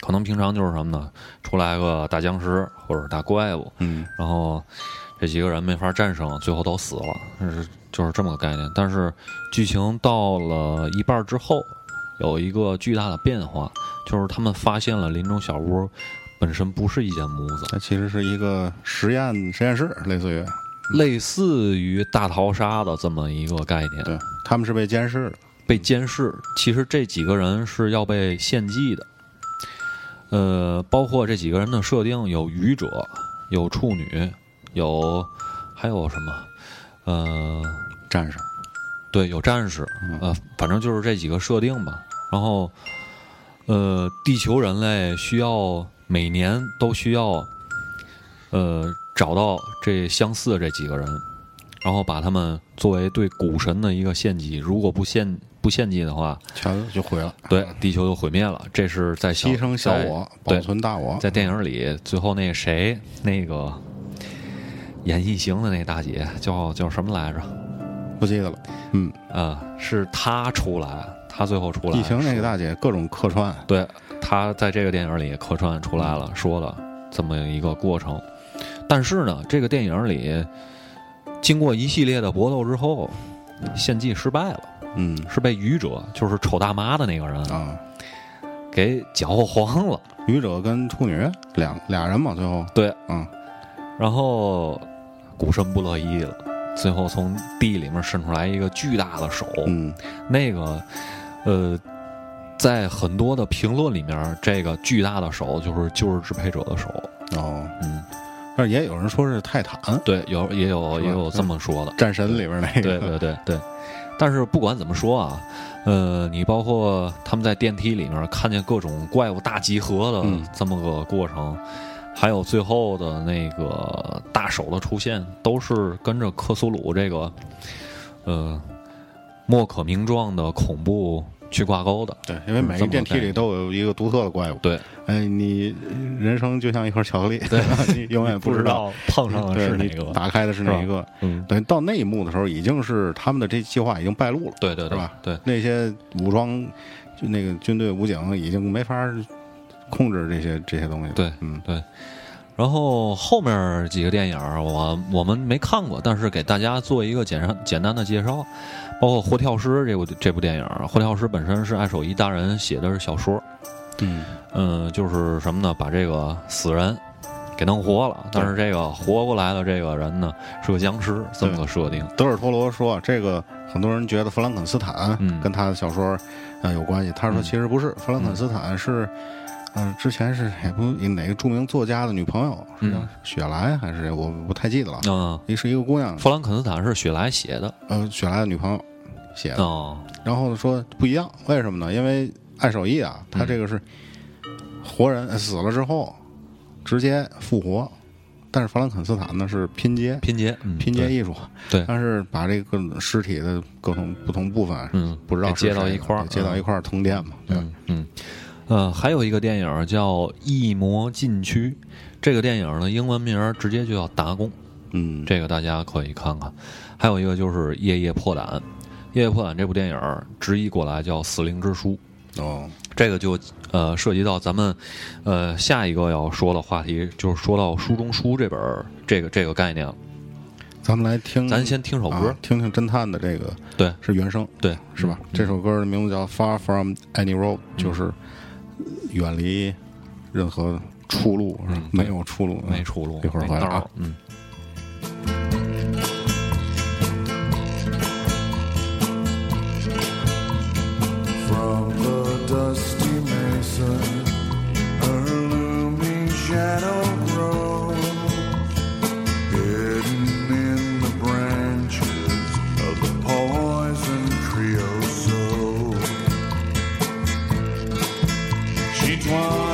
可能平常就是什么呢？出来个大僵尸或者大怪物，嗯，然后。这几个人没法战胜，最后都死了，是就是这么个概念。但是剧情到了一半之后，有一个巨大的变化，就是他们发现了林中小屋本身不是一间屋子，它其实是一个实验实验室，类似于类似于大逃杀的这么一个概念。对，他们是被监视的，被监视。其实这几个人是要被献祭的。呃，包括这几个人的设定有愚者，有处女。有，还有什么？呃，战士，对，有战士，呃，反正就是这几个设定吧。然后，呃，地球人类需要每年都需要，呃，找到这相似的这几个人，然后把他们作为对古神的一个献祭。如果不献不献祭的话，全就毁了。对，地球就毁灭了。这是在牺牲小我，保存大我。在电影里，最后那个谁，那个。演异形的那大姐叫叫什么来着？不记得了。嗯啊，是她出来，她最后出来。疫情那个大姐各种客串，对，她在这个电影里客串出来了，说了这么一个过程。但是呢，这个电影里经过一系列的搏斗之后，献祭失败了。嗯，是被愚者，就是丑大妈的那个人啊，给搅和黄了。愚者跟处女两俩人嘛，最后对，嗯。然后，古神不乐意了，最后从地里面伸出来一个巨大的手。嗯，那个，呃，在很多的评论里面，这个巨大的手就是救世支配者的手。哦，嗯，但是也有人说是泰坦。对，有也有也有这么说的。战神里边那个。对对对对。但是不管怎么说啊，呃，你包括他们在电梯里面看见各种怪物大集合的这么个过程。还有最后的那个大手的出现，都是跟着克苏鲁这个，呃，莫可名状的恐怖去挂钩的。对，因为每个电梯里都有一个独特的怪物。对，哎，你人生就像一盒巧克力，对，你永远不知道 碰上的是哪个，打开的是哪一个。嗯，等到那一幕的时候，已经是他们的这计划已经败露了。对对对，是吧？对，那些武装就那个军队武警已经没法。控制这些这些东西，对，嗯，对。然后后面几个电影，我我们没看过，但是给大家做一个简单简单的介绍。包括《活跳尸》这部这部电影，《活跳尸》本身是爱手艺大人写的是小说，嗯嗯，就是什么呢？把这个死人给弄活了，但是这个活过来的这个人呢是个僵尸，这么个设定。德尔托罗说，这个很多人觉得弗兰肯斯坦跟他的小说呃有关系，他说其实不是，弗兰肯斯坦是。嗯，之前是也不哪个著名作家的女朋友，是叫雪莱还是我不太记得了。嗯，也是一个姑娘。弗兰肯斯坦是雪莱写的，呃，雪莱的女朋友写的。哦，然后说不一样，为什么呢？因为爱手艺啊，他这个是活人死了之后直接复活，但是弗兰肯斯坦呢是拼接，拼接，拼接艺术。对，但是把这个尸体的各种不同部分，嗯，不知道接到一块儿，接到一块儿通电嘛？对，嗯。呃，还有一个电影叫《异魔禁区》，这个电影的英文名直接就叫《达公》，嗯，这个大家可以看看。还有一个就是《夜夜破胆》，《夜夜破胆》这部电影直译过来叫《死灵之书》。哦，这个就呃涉及到咱们呃下一个要说的话题，就是说到书中书这本这个这个概念了。咱们来听，咱先听首歌，听听侦探的这个，对，是原声，对，是吧？这首歌的名字叫《Far from Any Road》，就是。远离任何出路没有出路没出路一会儿回来啊嗯 from the dustymason shadow One.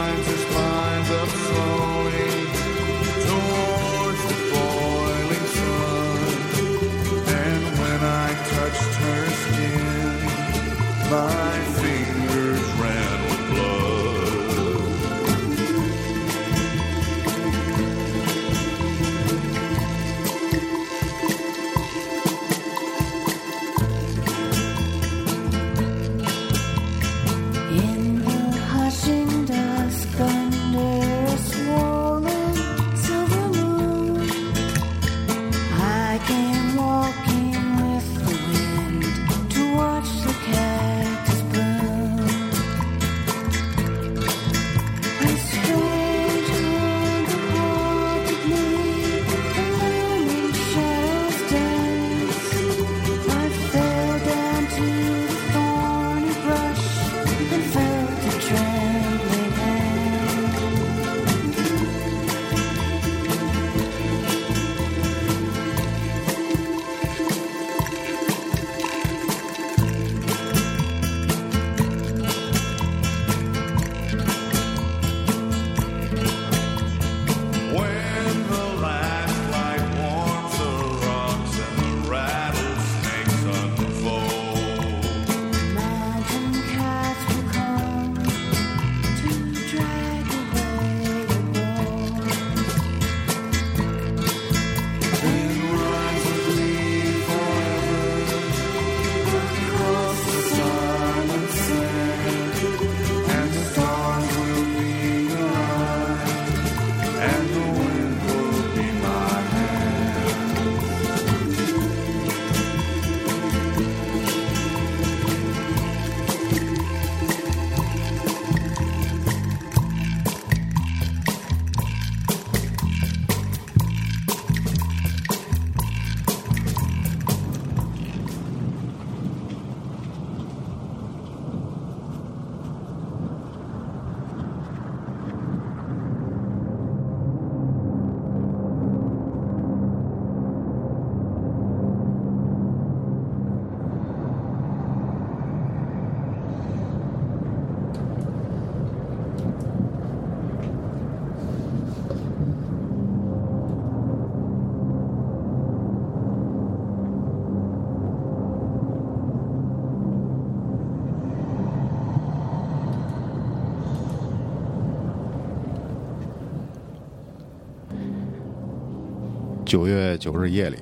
九月九日夜里，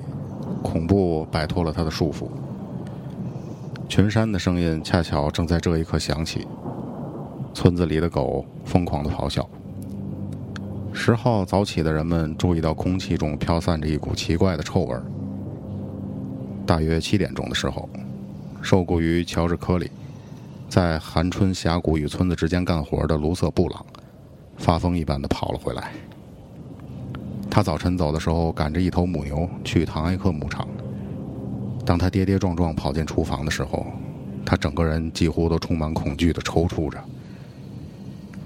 恐怖摆脱了他的束缚。群山的声音恰巧正在这一刻响起。村子里的狗疯狂的咆哮。十号早起的人们注意到空气中飘散着一股奇怪的臭味。大约七点钟的时候，受雇于乔治·科里，在寒春峡谷与村子之间干活的卢瑟·布朗，发疯一般的跑了回来。他早晨走的时候，赶着一头母牛去唐埃克牧场。当他跌跌撞撞跑进厨房的时候，他整个人几乎都充满恐惧的抽搐着。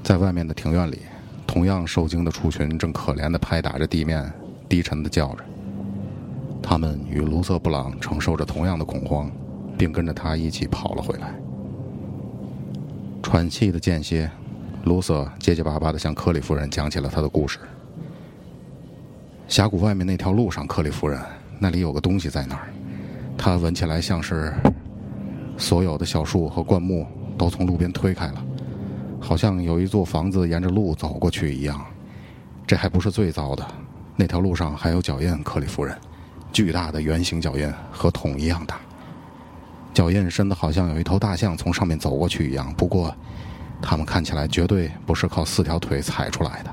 在外面的庭院里，同样受惊的畜群正可怜的拍打着地面，低沉的叫着。他们与卢瑟布朗承受着同样的恐慌，并跟着他一起跑了回来。喘气的间歇，卢瑟结结巴巴地向克里夫人讲起了他的故事。峡谷外面那条路上，克里夫人，那里有个东西在那儿，它闻起来像是所有的小树和灌木都从路边推开了，好像有一座房子沿着路走过去一样。这还不是最糟的，那条路上还有脚印，克里夫人，巨大的圆形脚印，和桶一样大。脚印深的好像有一头大象从上面走过去一样，不过它们看起来绝对不是靠四条腿踩出来的。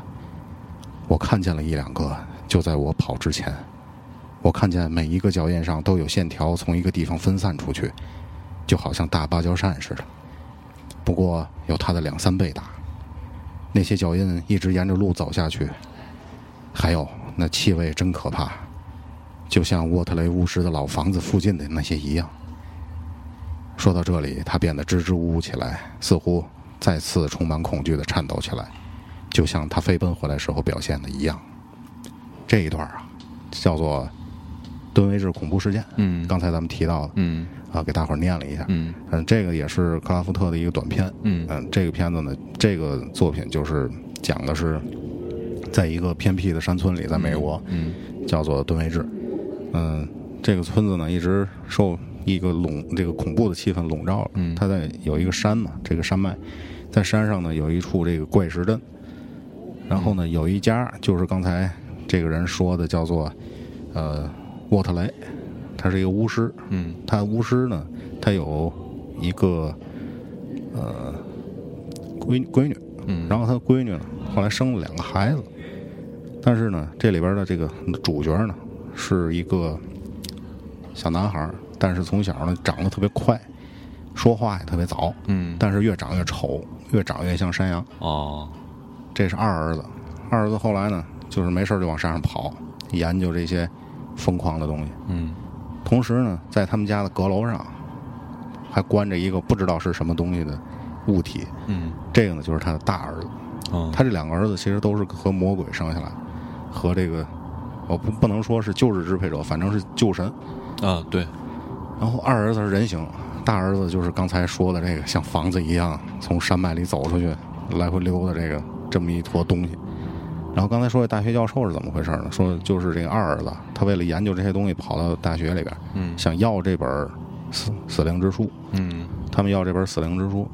我看见了一两个。就在我跑之前，我看见每一个脚印上都有线条从一个地方分散出去，就好像大芭蕉扇似的。不过有它的两三倍大。那些脚印一直沿着路走下去，还有那气味真可怕，就像沃特雷巫师的老房子附近的那些一样。说到这里，他变得支支吾吾起来，似乎再次充满恐惧的颤抖起来，就像他飞奔回来时候表现的一样。这一段啊，叫做敦威治恐怖事件，嗯，刚才咱们提到的，嗯，啊，给大伙儿念了一下，嗯，嗯，这个也是克拉夫特的一个短片，嗯，嗯，这个片子呢，这个作品就是讲的是，在一个偏僻的山村里，在美国，嗯，叫做敦威治，嗯，这个村子呢一直受一个笼这个恐怖的气氛笼罩了，嗯，它在有一个山嘛，这个山脉，在山上呢有一处这个怪石阵，然后呢有一家就是刚才这个人说的叫做，呃。沃特雷，他是一个巫师。嗯，他巫师呢，他有一个呃闺闺女。嗯，然后他闺女呢，后来生了两个孩子。但是呢，这里边的这个主角呢，是一个小男孩，但是从小呢长得特别快，说话也特别早。嗯，但是越长越丑，越长越像山羊。哦，这是二儿子。二儿子后来呢，就是没事就往山上跑，研究这些。疯狂的东西，嗯，同时呢，在他们家的阁楼上还关着一个不知道是什么东西的物体，嗯，这个呢就是他的大儿子，嗯，他这两个儿子其实都是和魔鬼生下来，和这个我不不能说是旧日支配者，反正是旧神，啊对，然后二儿子是人形，大儿子就是刚才说的这个像房子一样从山脉里走出去来回溜达这个这么一坨东西。然后刚才说的大学教授是怎么回事呢？说就是这个二儿子，他为了研究这些东西，跑到大学里边，嗯，想要这本死死灵之书，嗯，他们要这本死灵之书，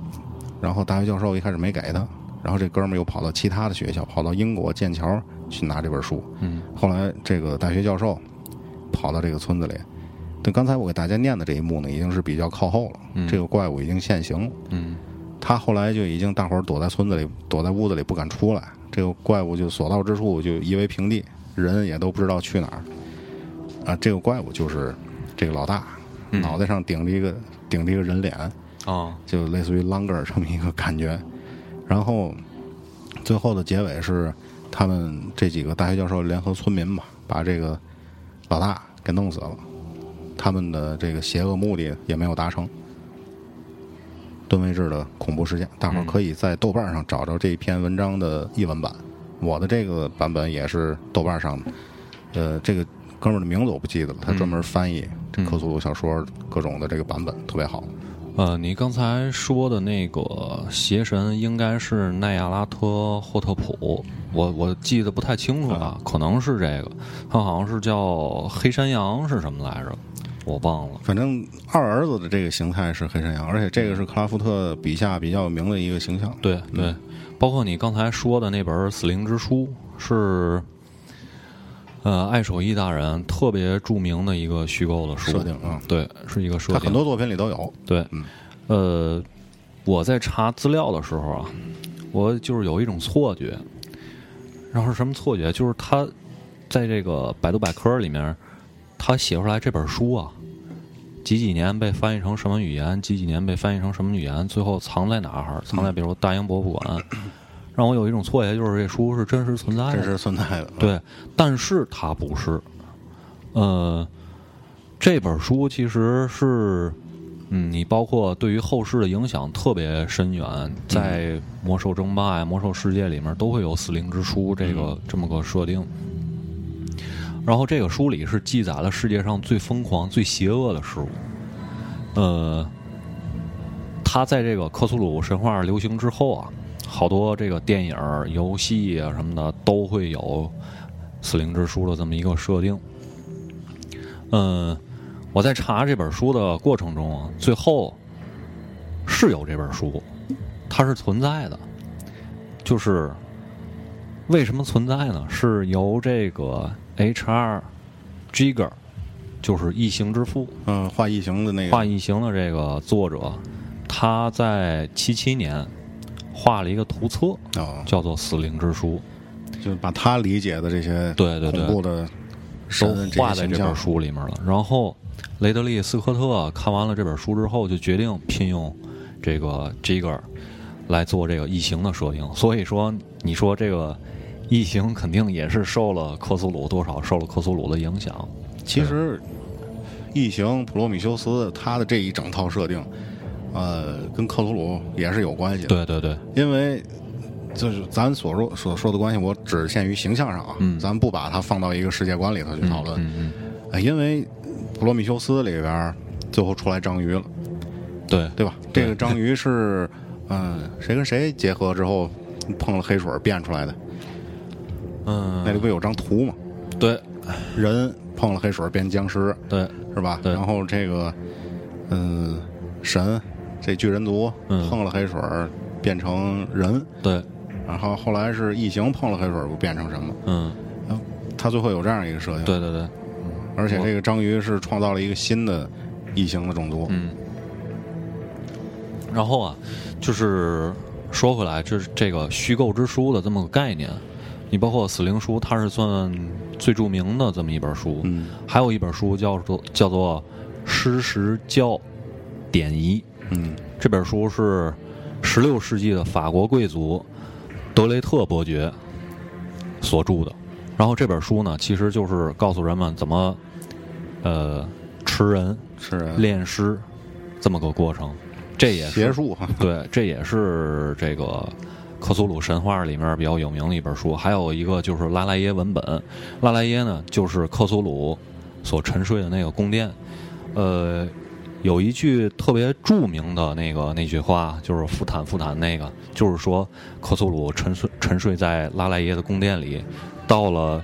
然后大学教授一开始没给他，然后这哥们儿又跑到其他的学校，跑到英国剑桥去拿这本书，嗯，后来这个大学教授跑到这个村子里，对，刚才我给大家念的这一幕呢，已经是比较靠后了，这个怪物已经现形了，嗯，他后来就已经大伙儿躲在村子里，躲在屋子里不敢出来。这个怪物就所到之处就夷为平地，人也都不知道去哪儿。啊，这个怪物就是这个老大，脑袋上顶着一个顶着一个人脸，啊，就类似于啷个儿这么一个感觉。然后最后的结尾是他们这几个大学教授联合村民吧，把这个老大给弄死了。他们的这个邪恶目的也没有达成。吨位制的恐怖事件，大伙儿可以在豆瓣上找着这篇文章的译文版。我的这个版本也是豆瓣上的。呃，这个哥们儿的名字我不记得了，他专门翻译这克苏鲁小说各种的这个版本，特别好。呃，你刚才说的那个邪神应该是奈亚拉特霍特普，我我记得不太清楚了，可能是这个，他好像是叫黑山羊是什么来着？我忘了，反正二儿子的这个形态是黑山羊，而且这个是克拉夫特笔下比较有名的一个形象。对对，包括你刚才说的那本《死灵之书》，是呃爱手艺大人特别著名的一个虚构的书设定啊，对，是一个设定，很多作品里都有。对，呃，我在查资料的时候啊，我就是有一种错觉，然后是什么错觉？就是他在这个百度百科里面。他写出来这本书啊，几几年被翻译成什么语言？几几年被翻译成什么语言？最后藏在哪儿？藏在比如大英博物馆，让我有一种错觉，就是这书是真实存在的，真实存在的。对，但是它不是。呃，这本书其实是，嗯，你包括对于后世的影响特别深远，在魔兽争霸呀、魔兽世界里面都会有死灵之书这个这么个设定。然后这个书里是记载了世界上最疯狂、最邪恶的事物。呃，他在这个克苏鲁神话流行之后啊，好多这个电影、游戏啊什么的都会有死灵之书的这么一个设定。嗯，我在查这本书的过程中啊，最后是有这本书，它是存在的。就是为什么存在呢？是由这个。H.R. Jigger，就是异形之父，嗯，画异形的那个画异形的这个作者，他在七七年画了一个图册，哦，叫做《死灵之书》，就把他理解的这些对对对恐怖的都画在这本书里面了。然后雷德利·斯科特看完了这本书之后，就决定聘用这个 Jigger 来做这个异形的设定。所以说，你说这个。异形肯定也是受了克苏鲁多少受了克苏鲁的影响。其实，异形普罗米修斯他的这一整套设定，呃，跟克苏鲁也是有关系的。对对对，因为就是咱所说所说的关系，我只限于形象上啊，咱不把它放到一个世界观里头去讨论。因为普罗米修斯里边最后出来章鱼了，对对吧？这个章鱼是嗯，谁跟谁结合之后碰了黑水变出来的？嗯，那里不有张图吗？对，人碰了黑水变僵尸，对，是吧？对。然后这个嗯，神这巨人族碰了黑水变成人，对。然后后来是异形碰了黑水，不变成什么？嗯，他最后有这样一个设定。对对对，而且这个章鱼是创造了一个新的异形的种族。嗯。然后啊，就是说回来，就是这个虚构之书的这么个概念，你包括死灵书，它是算最著名的这么一本书。嗯。还有一本书叫做叫做《诗实教典仪》。嗯。这本书是十六世纪的法国贵族。德雷特伯爵所著的，然后这本书呢，其实就是告诉人们怎么，呃，吃人、吃人、炼尸这么个过程。这也是邪术哈，对，这也是这个克苏鲁神话里面比较有名的一本书。还有一个就是拉莱耶文本，拉莱耶呢就是克苏鲁所沉睡的那个宫殿，呃。有一句特别著名的那个那句话，就是“复坦福坦”那个，就是说克苏鲁沉睡沉睡在拉莱耶的宫殿里，到了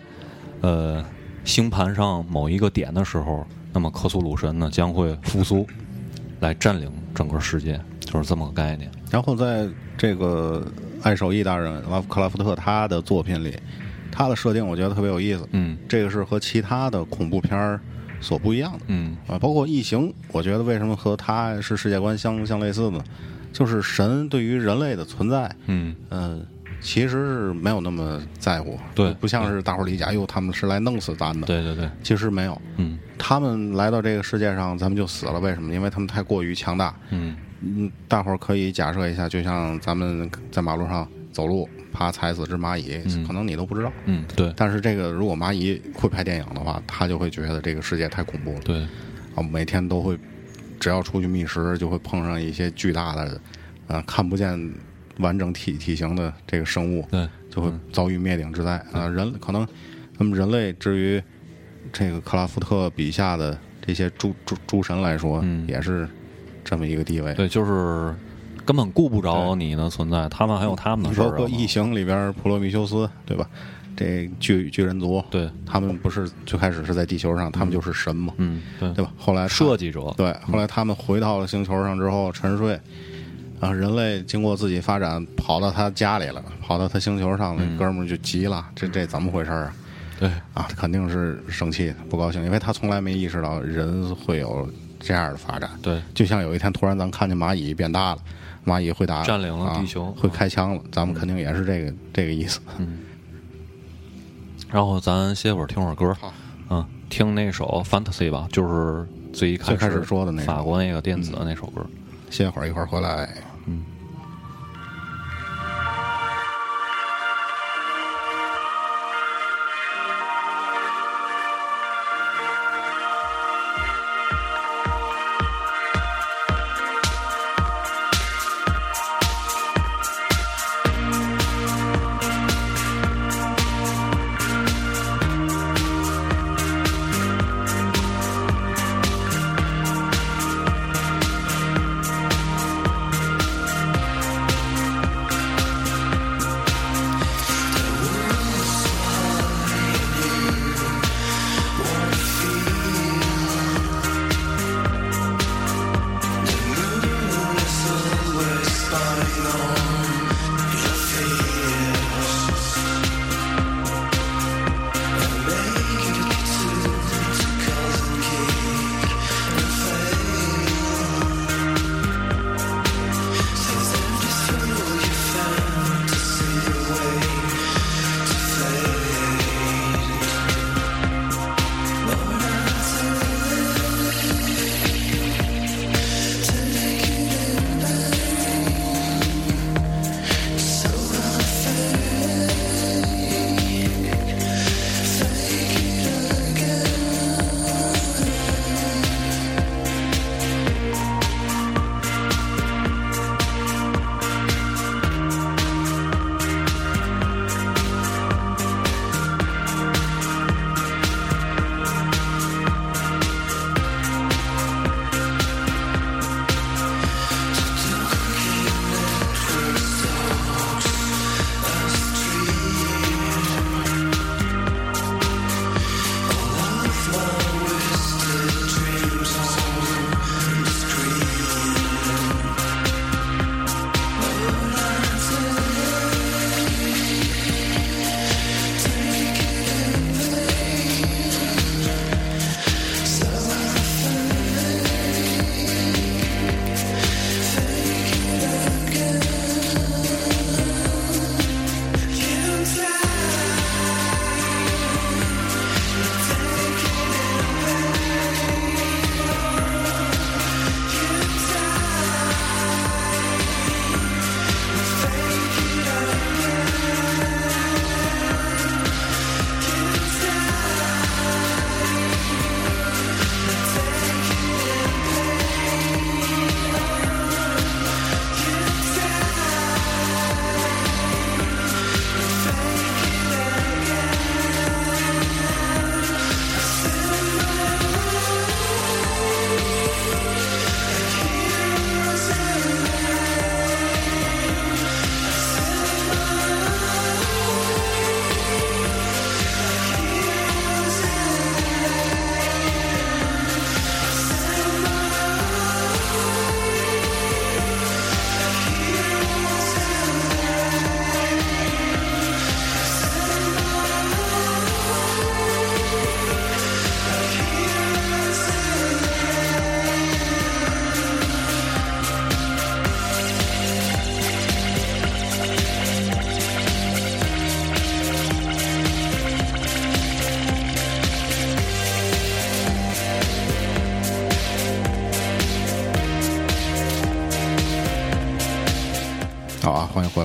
呃星盘上某一个点的时候，那么克苏鲁神呢将会复苏，来占领整个世界，就是这么个概念。然后在这个爱手艺大人拉克拉夫特他的作品里，他的设定我觉得特别有意思。嗯，这个是和其他的恐怖片儿。所不一样的，嗯啊，包括异形，我觉得为什么和他是世界观相相类似呢？就是神对于人类的存在，嗯嗯，其实是没有那么在乎，对，不像是大伙儿理解，哟，他们是来弄死咱的，对对对，其实没有，嗯，他们来到这个世界上，咱们就死了，为什么？因为他们太过于强大，嗯嗯，大伙儿可以假设一下，就像咱们在马路上走路。怕踩死只蚂蚁，可能你都不知道。嗯，对。但是这个如果蚂蚁会拍电影的话，他就会觉得这个世界太恐怖了。对，啊，每天都会，只要出去觅食，就会碰上一些巨大的，啊，看不见完整体体型的这个生物，对，就会遭遇灭顶之灾。啊，人可能，那么人类至于这个克拉夫特笔下的这些诸诸诸神来说，也是这么一个地位。对，就是。根本顾不着你的存在，他们还有他们的事儿。包括异形里边普罗米修斯，对吧？这巨巨人族，对，他们不是最开始是在地球上，他们就是神嘛，嗯，对，对吧？后来设计者，对，后来他们回到了星球上之后沉睡，啊，人类经过自己发展，跑到他家里了，跑到他星球上，那哥们儿就急了，这这怎么回事啊？对，啊，肯定是生气不高兴，因为他从来没意识到人会有这样的发展。对，就像有一天突然咱看见蚂蚁变大了。蚂蚁会打占领了地球，会开枪了。咱们肯定也是这个这个意思。嗯。然后咱歇会儿，听会儿歌。好。嗯，听那首《Fantasy》吧，就是最一开始说的那法国那个电子的那首歌。歇会儿，一会儿回来。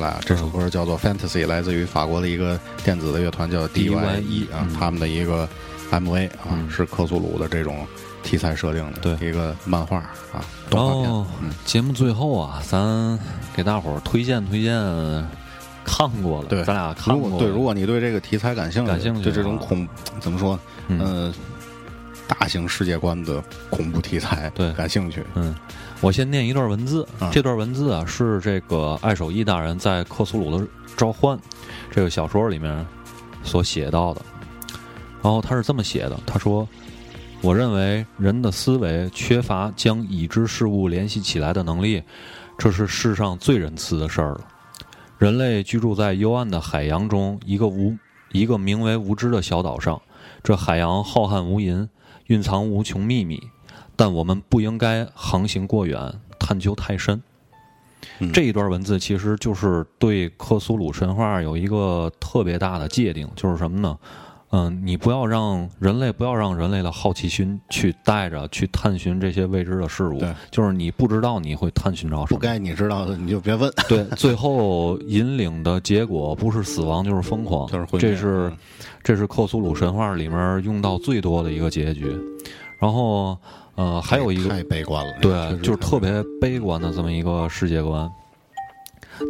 来啊！这首歌叫做《Fantasy》，来自于法国的一个电子的乐团叫 DYE 啊，他们的一个 MV 啊，是克苏鲁的这种题材设定的一个漫画啊。然后节目最后啊，咱给大伙儿推荐推荐看过了，对，咱俩看过。对，如果你对这个题材感兴趣，感兴趣，对这种恐怎么说？嗯。大型世界观的恐怖题材，对，感兴趣。嗯，我先念一段文字。这段文字啊，是这个爱守义大人在《克苏鲁的召唤》这个小说里面所写到的。然后他是这么写的：他说，我认为人的思维缺乏将已知事物联系起来的能力，这是世上最仁慈的事儿了。人类居住在幽暗的海洋中，一个无一个名为无知的小岛上。这海洋浩瀚无垠。蕴藏无穷秘密，但我们不应该航行过远，探究太深。这一段文字其实就是对克苏鲁神话有一个特别大的界定，就是什么呢？嗯，你不要让人类不要让人类的好奇心去带着去探寻这些未知的事物。就是你不知道你会探寻到什么，不该你知道的你就别问。对，最后引领的结果不是死亡就是疯狂，就是这是。这是克苏鲁神话里面用到最多的一个结局，然后呃还有一个太悲观了，对，就是特别悲观的这么一个世界观。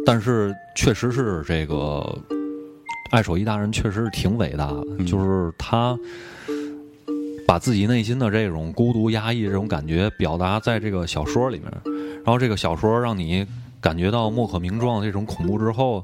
但是确实是这个爱手艺大人确实是挺伟大的，就是他把自己内心的这种孤独、压抑这种感觉表达在这个小说里面，然后这个小说让你感觉到莫可名状这种恐怖之后，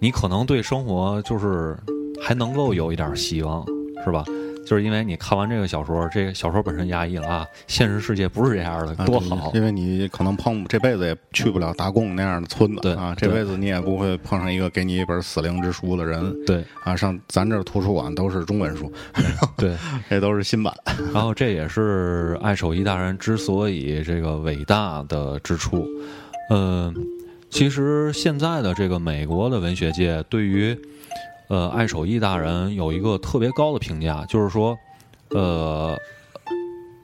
你可能对生活就是。还能够有一点希望，是吧？就是因为你看完这个小说，这个小说本身压抑了啊，现实世界不是这样的，多好！因为你可能碰这辈子也去不了打工那样的村子，对啊，这辈子你也不会碰上一个给你一本死灵之书的人，对啊，上咱这图书馆都是中文书，对，这都是新版。然后这也是爱手艺大人之所以这个伟大的之处。嗯，其实现在的这个美国的文学界对于。呃，爱手艺大人有一个特别高的评价，就是说，呃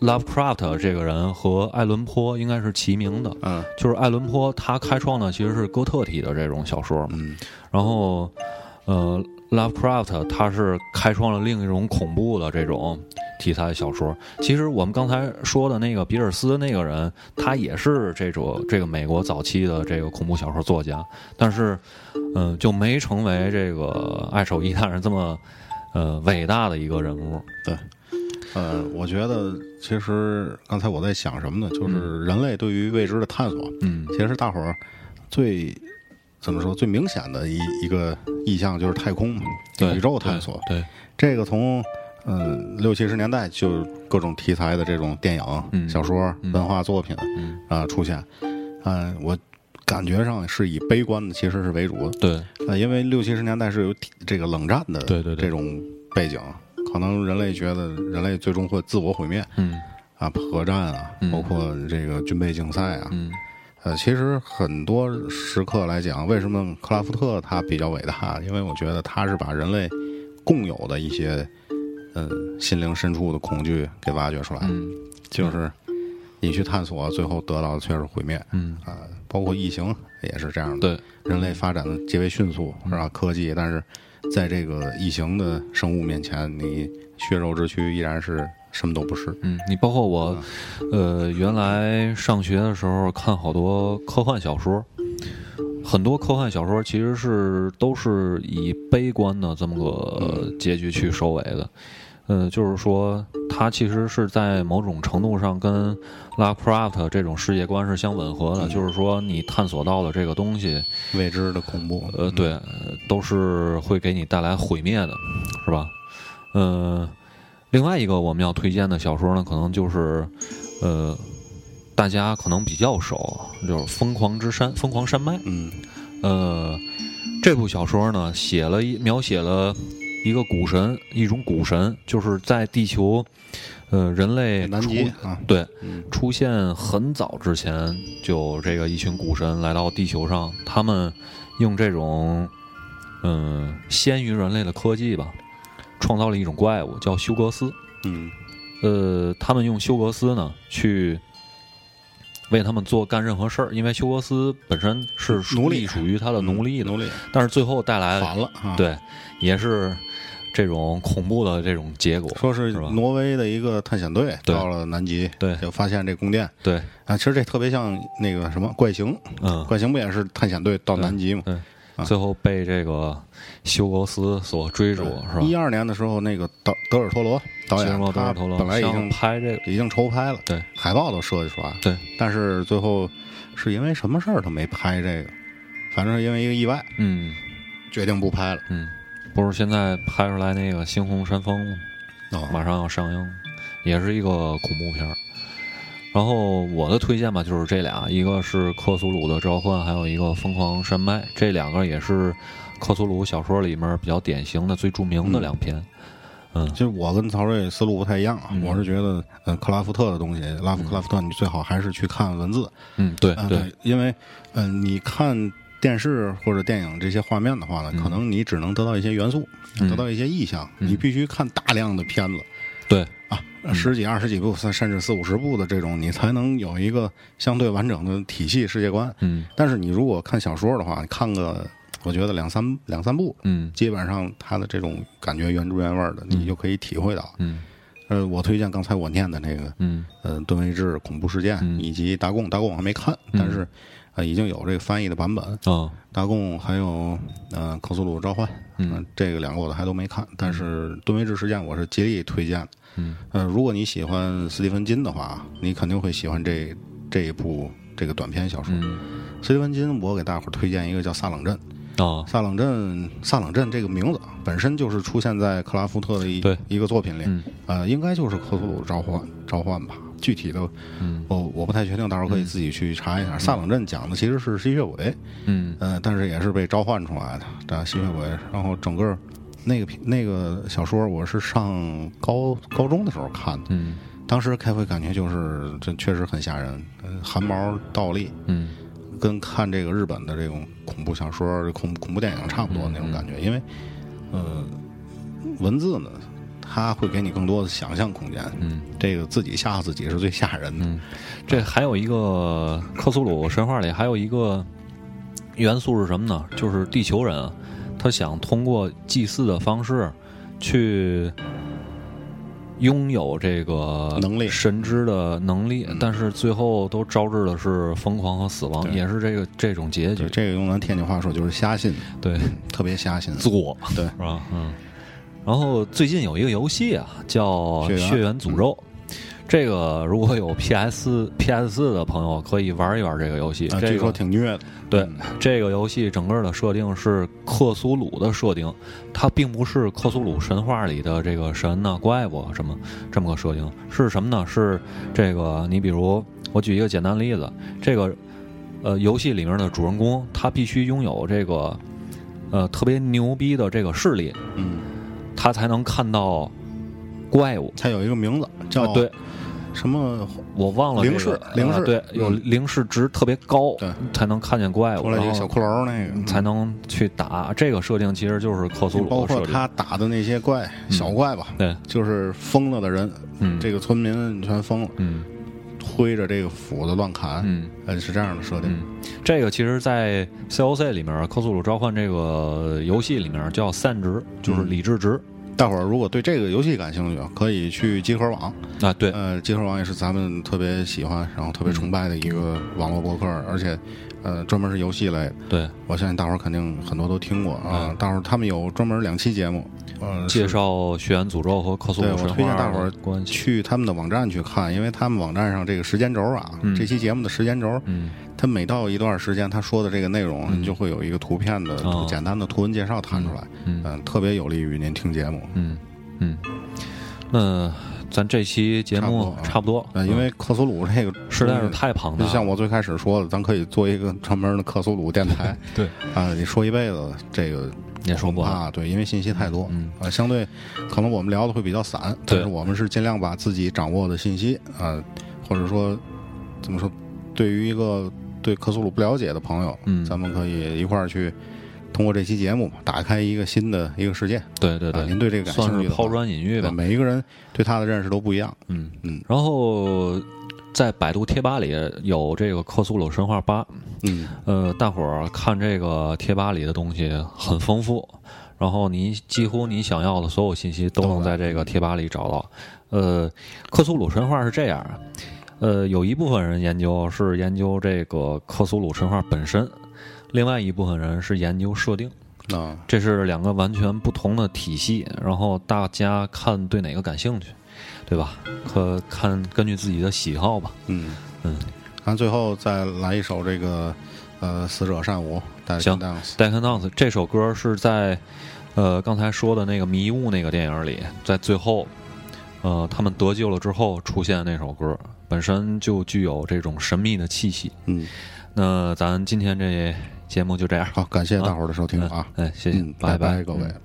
，Lovecraft 这个人和爱伦坡应该是齐名的。嗯，就是爱伦坡他开创的其实是哥特体的这种小说嘛。嗯，然后，呃，Lovecraft 他是开创了另一种恐怖的这种。题材小说，其实我们刚才说的那个比尔斯那个人，他也是这种这个美国早期的这个恐怖小说作家，但是，嗯，就没成为这个爱手艺大人这么呃伟大的一个人物。对，呃，我觉得其实刚才我在想什么呢？就是人类对于未知的探索，嗯，其实大伙儿最怎么说最明显的一一个意向就是太空宇宙探索。对，这个从。嗯，六七十年代就各种题材的这种电影、小说、文化作品啊出现，嗯，我感觉上是以悲观的其实是为主的，对，呃，因为六七十年代是有这个冷战的，对对这种背景，可能人类觉得人类最终会自我毁灭，嗯，啊，核战啊，包括这个军备竞赛啊，嗯，呃，其实很多时刻来讲，为什么克拉夫特他比较伟大？因为我觉得他是把人类共有的一些。嗯，心灵深处的恐惧给挖掘出来，就是你去探索，最后得到的却是毁灭。嗯啊，包括异形也是这样的。对，人类发展的极为迅速，是吧？科技，但是在这个异形的生物面前，你血肉之躯依然是什么都不是。嗯，你包括我，呃，原来上学的时候看好多科幻小说，很多科幻小说其实是都是以悲观的这么个结局去收尾的。呃，就是说，它其实是在某种程度上跟 Lovecraft 这种世界观是相吻合的。就是说，你探索到的这个东西，未知的恐怖，呃，对，都是会给你带来毁灭的，是吧？嗯，另外一个我们要推荐的小说呢，可能就是，呃，大家可能比较熟，就是《疯狂之山》《疯狂山脉》。嗯，呃，这部小说呢，写了一描写了。一个古神，一种古神，就是在地球，呃，人类出对出现很早之前，就这个一群古神来到地球上，他们用这种嗯先于人类的科技吧，创造了一种怪物，叫休格斯。嗯，呃，他们用休格斯呢去为他们做干任何事儿，因为休格斯本身是奴隶，属于他的奴隶的，奴隶。但是最后带来反了，对，也是这种恐怖的这种结果。说是挪威的一个探险队到了南极，对，就发现这宫殿，对啊，其实这特别像那个什么怪形，嗯，怪形不也是探险队到南极吗？对。最后被这个休格斯所追逐，是吧？一二年的时候，那个德德尔托罗导演，他本来已经拍这个，已经筹拍了，对，海报都设计出来了，对。但是最后是因为什么事儿他没拍这个？反正是因为一个意外，嗯，决定不拍了。嗯，不是现在拍出来那个《猩红山峰》哦，马上要上映，也是一个恐怖片儿。然后我的推荐吧，就是这俩，一个是克苏鲁的召唤，还有一个疯狂山脉，这两个也是克苏鲁小说里面比较典型的、最著名的两篇。嗯，其实我跟曹睿思路不太一样啊，我是觉得，嗯，克拉夫特的东西，拉夫克拉夫特，你最好还是去看文字。嗯，对对，因为，嗯，你看电视或者电影这些画面的话呢，可能你只能得到一些元素，得到一些意象，你必须看大量的片子。对啊。十几、二十几部，甚甚至四五十部的这种，你才能有一个相对完整的体系世界观。嗯，但是你如果看小说的话，看个我觉得两三两三部，嗯，基本上它的这种感觉原汁原味的，你就可以体会到。嗯，呃，我推荐刚才我念的那个，嗯，呃，吨位制恐怖事件以及达贡，达贡我还没看，但是呃已经有这个翻译的版本。啊，达贡还有呃克苏鲁召唤，嗯，这个两个我都还都没看，但是吨位制事件我是极力推荐。嗯，呃，如果你喜欢斯蒂芬金的话，你肯定会喜欢这这一部这个短篇小说。斯蒂芬金，我给大伙儿推荐一个叫《萨冷镇》啊，《萨冷镇》萨冷镇这个名字本身就是出现在克拉夫特的一一个作品里，呃，应该就是克苏鲁召唤召唤吧。具体的，我我不太确定，到时候可以自己去查一下。萨冷镇讲的其实是吸血鬼，嗯，呃，但是也是被召唤出来的这吸血鬼，然后整个。那个那个小说，我是上高高中的时候看的。嗯，当时开会感觉就是这确实很吓人，汗毛倒立。嗯，跟看这个日本的这种恐怖小说、恐恐怖电影差不多那种感觉。因为，呃，文字呢，它会给你更多的想象空间。嗯，这个自己吓唬自己是最吓人的。嗯，这还有一个克苏鲁神话里还有一个元素是什么呢？就是地球人。他想通过祭祀的方式，去拥有这个能力、神知的能力，但是最后都招致的是疯狂和死亡，也是这个这种结局。这个用咱天津话说就是瞎信，对，特别瞎信，作，对，是吧？嗯。然后最近有一个游戏啊，叫《血缘诅咒》。这个如果有 PS PS 四的朋友可以玩一玩这个游戏，据说挺虐的。对，这个游戏整个的设定是克苏鲁的设定，它并不是克苏鲁神话里的这个神呐、怪物什么这么个设定。是什么呢？是这个，你比如我举一个简单例子，这个呃游戏里面的主人公他必须拥有这个呃特别牛逼的这个视力，嗯，他才能看到怪物。它有一个名字叫对。什么我忘了灵视，灵视对，有灵视值特别高，对，才能看见怪物。出来一个小骷髅，那个才能去打。这个设定其实就是克苏鲁包括他打的那些怪小怪吧，对，就是疯了的人，嗯，这个村民全疯了，嗯，挥着这个斧子乱砍，嗯，是这样的设定。这个其实，在 COC 里面，克苏鲁召唤这个游戏里面叫散值，就是理智值。大伙儿如果对这个游戏感兴趣，可以去集合网啊。对，呃，集合网也是咱们特别喜欢，然后特别崇拜的一个网络博客，而且，呃，专门是游戏类。对，我相信大伙儿肯定很多都听过啊。大伙儿他们有专门两期节目，呃，介绍《血缘诅咒》和克苏鲁神话。我推荐大伙儿去他们的网站去看，因为他们网站上这个时间轴啊，这期节目的时间轴，嗯。他每到一段时间，他说的这个内容就会有一个图片的简单的图文介绍弹出来，嗯，特别有利于您听节目，嗯嗯。那咱这期节目差不多，因为克苏鲁这个实在是太庞大，就像我最开始说的，咱可以做一个专门的克苏鲁电台，对。啊，你说一辈子这个也说不啊，对，因为信息太多，啊，相对可能我们聊的会比较散，但是我们是尽量把自己掌握的信息啊，或者说怎么说，对于一个。对克苏鲁不了解的朋友，嗯，咱们可以一块儿去通过这期节目打开一个新的一个世界。对对对，您对这个感兴趣，抛砖引玉吧。每一个人对他的认识都不一样。嗯嗯。然后在百度贴吧里有这个克苏鲁神话吧，嗯，呃，大伙儿看这个贴吧里的东西很丰富，然后你几乎你想要的所有信息都能在这个贴吧里找到。呃，克苏鲁神话是这样，呃，有一部分人研究是研究这个克苏鲁神话本身，另外一部分人是研究设定。啊，这是两个完全不同的体系，然后大家看对哪个感兴趣，对吧？可看根据自己的喜好吧。嗯嗯，咱最后再来一首这个呃《死者善舞》。行，《Deck Dance》这首歌是在呃刚才说的那个迷雾那个电影里，在最后呃他们得救了之后出现那首歌，本身就具有这种神秘的气息。嗯，那咱今天这。节目就这样，好，感谢大伙儿的收听啊！哎，谢谢，拜拜，各位。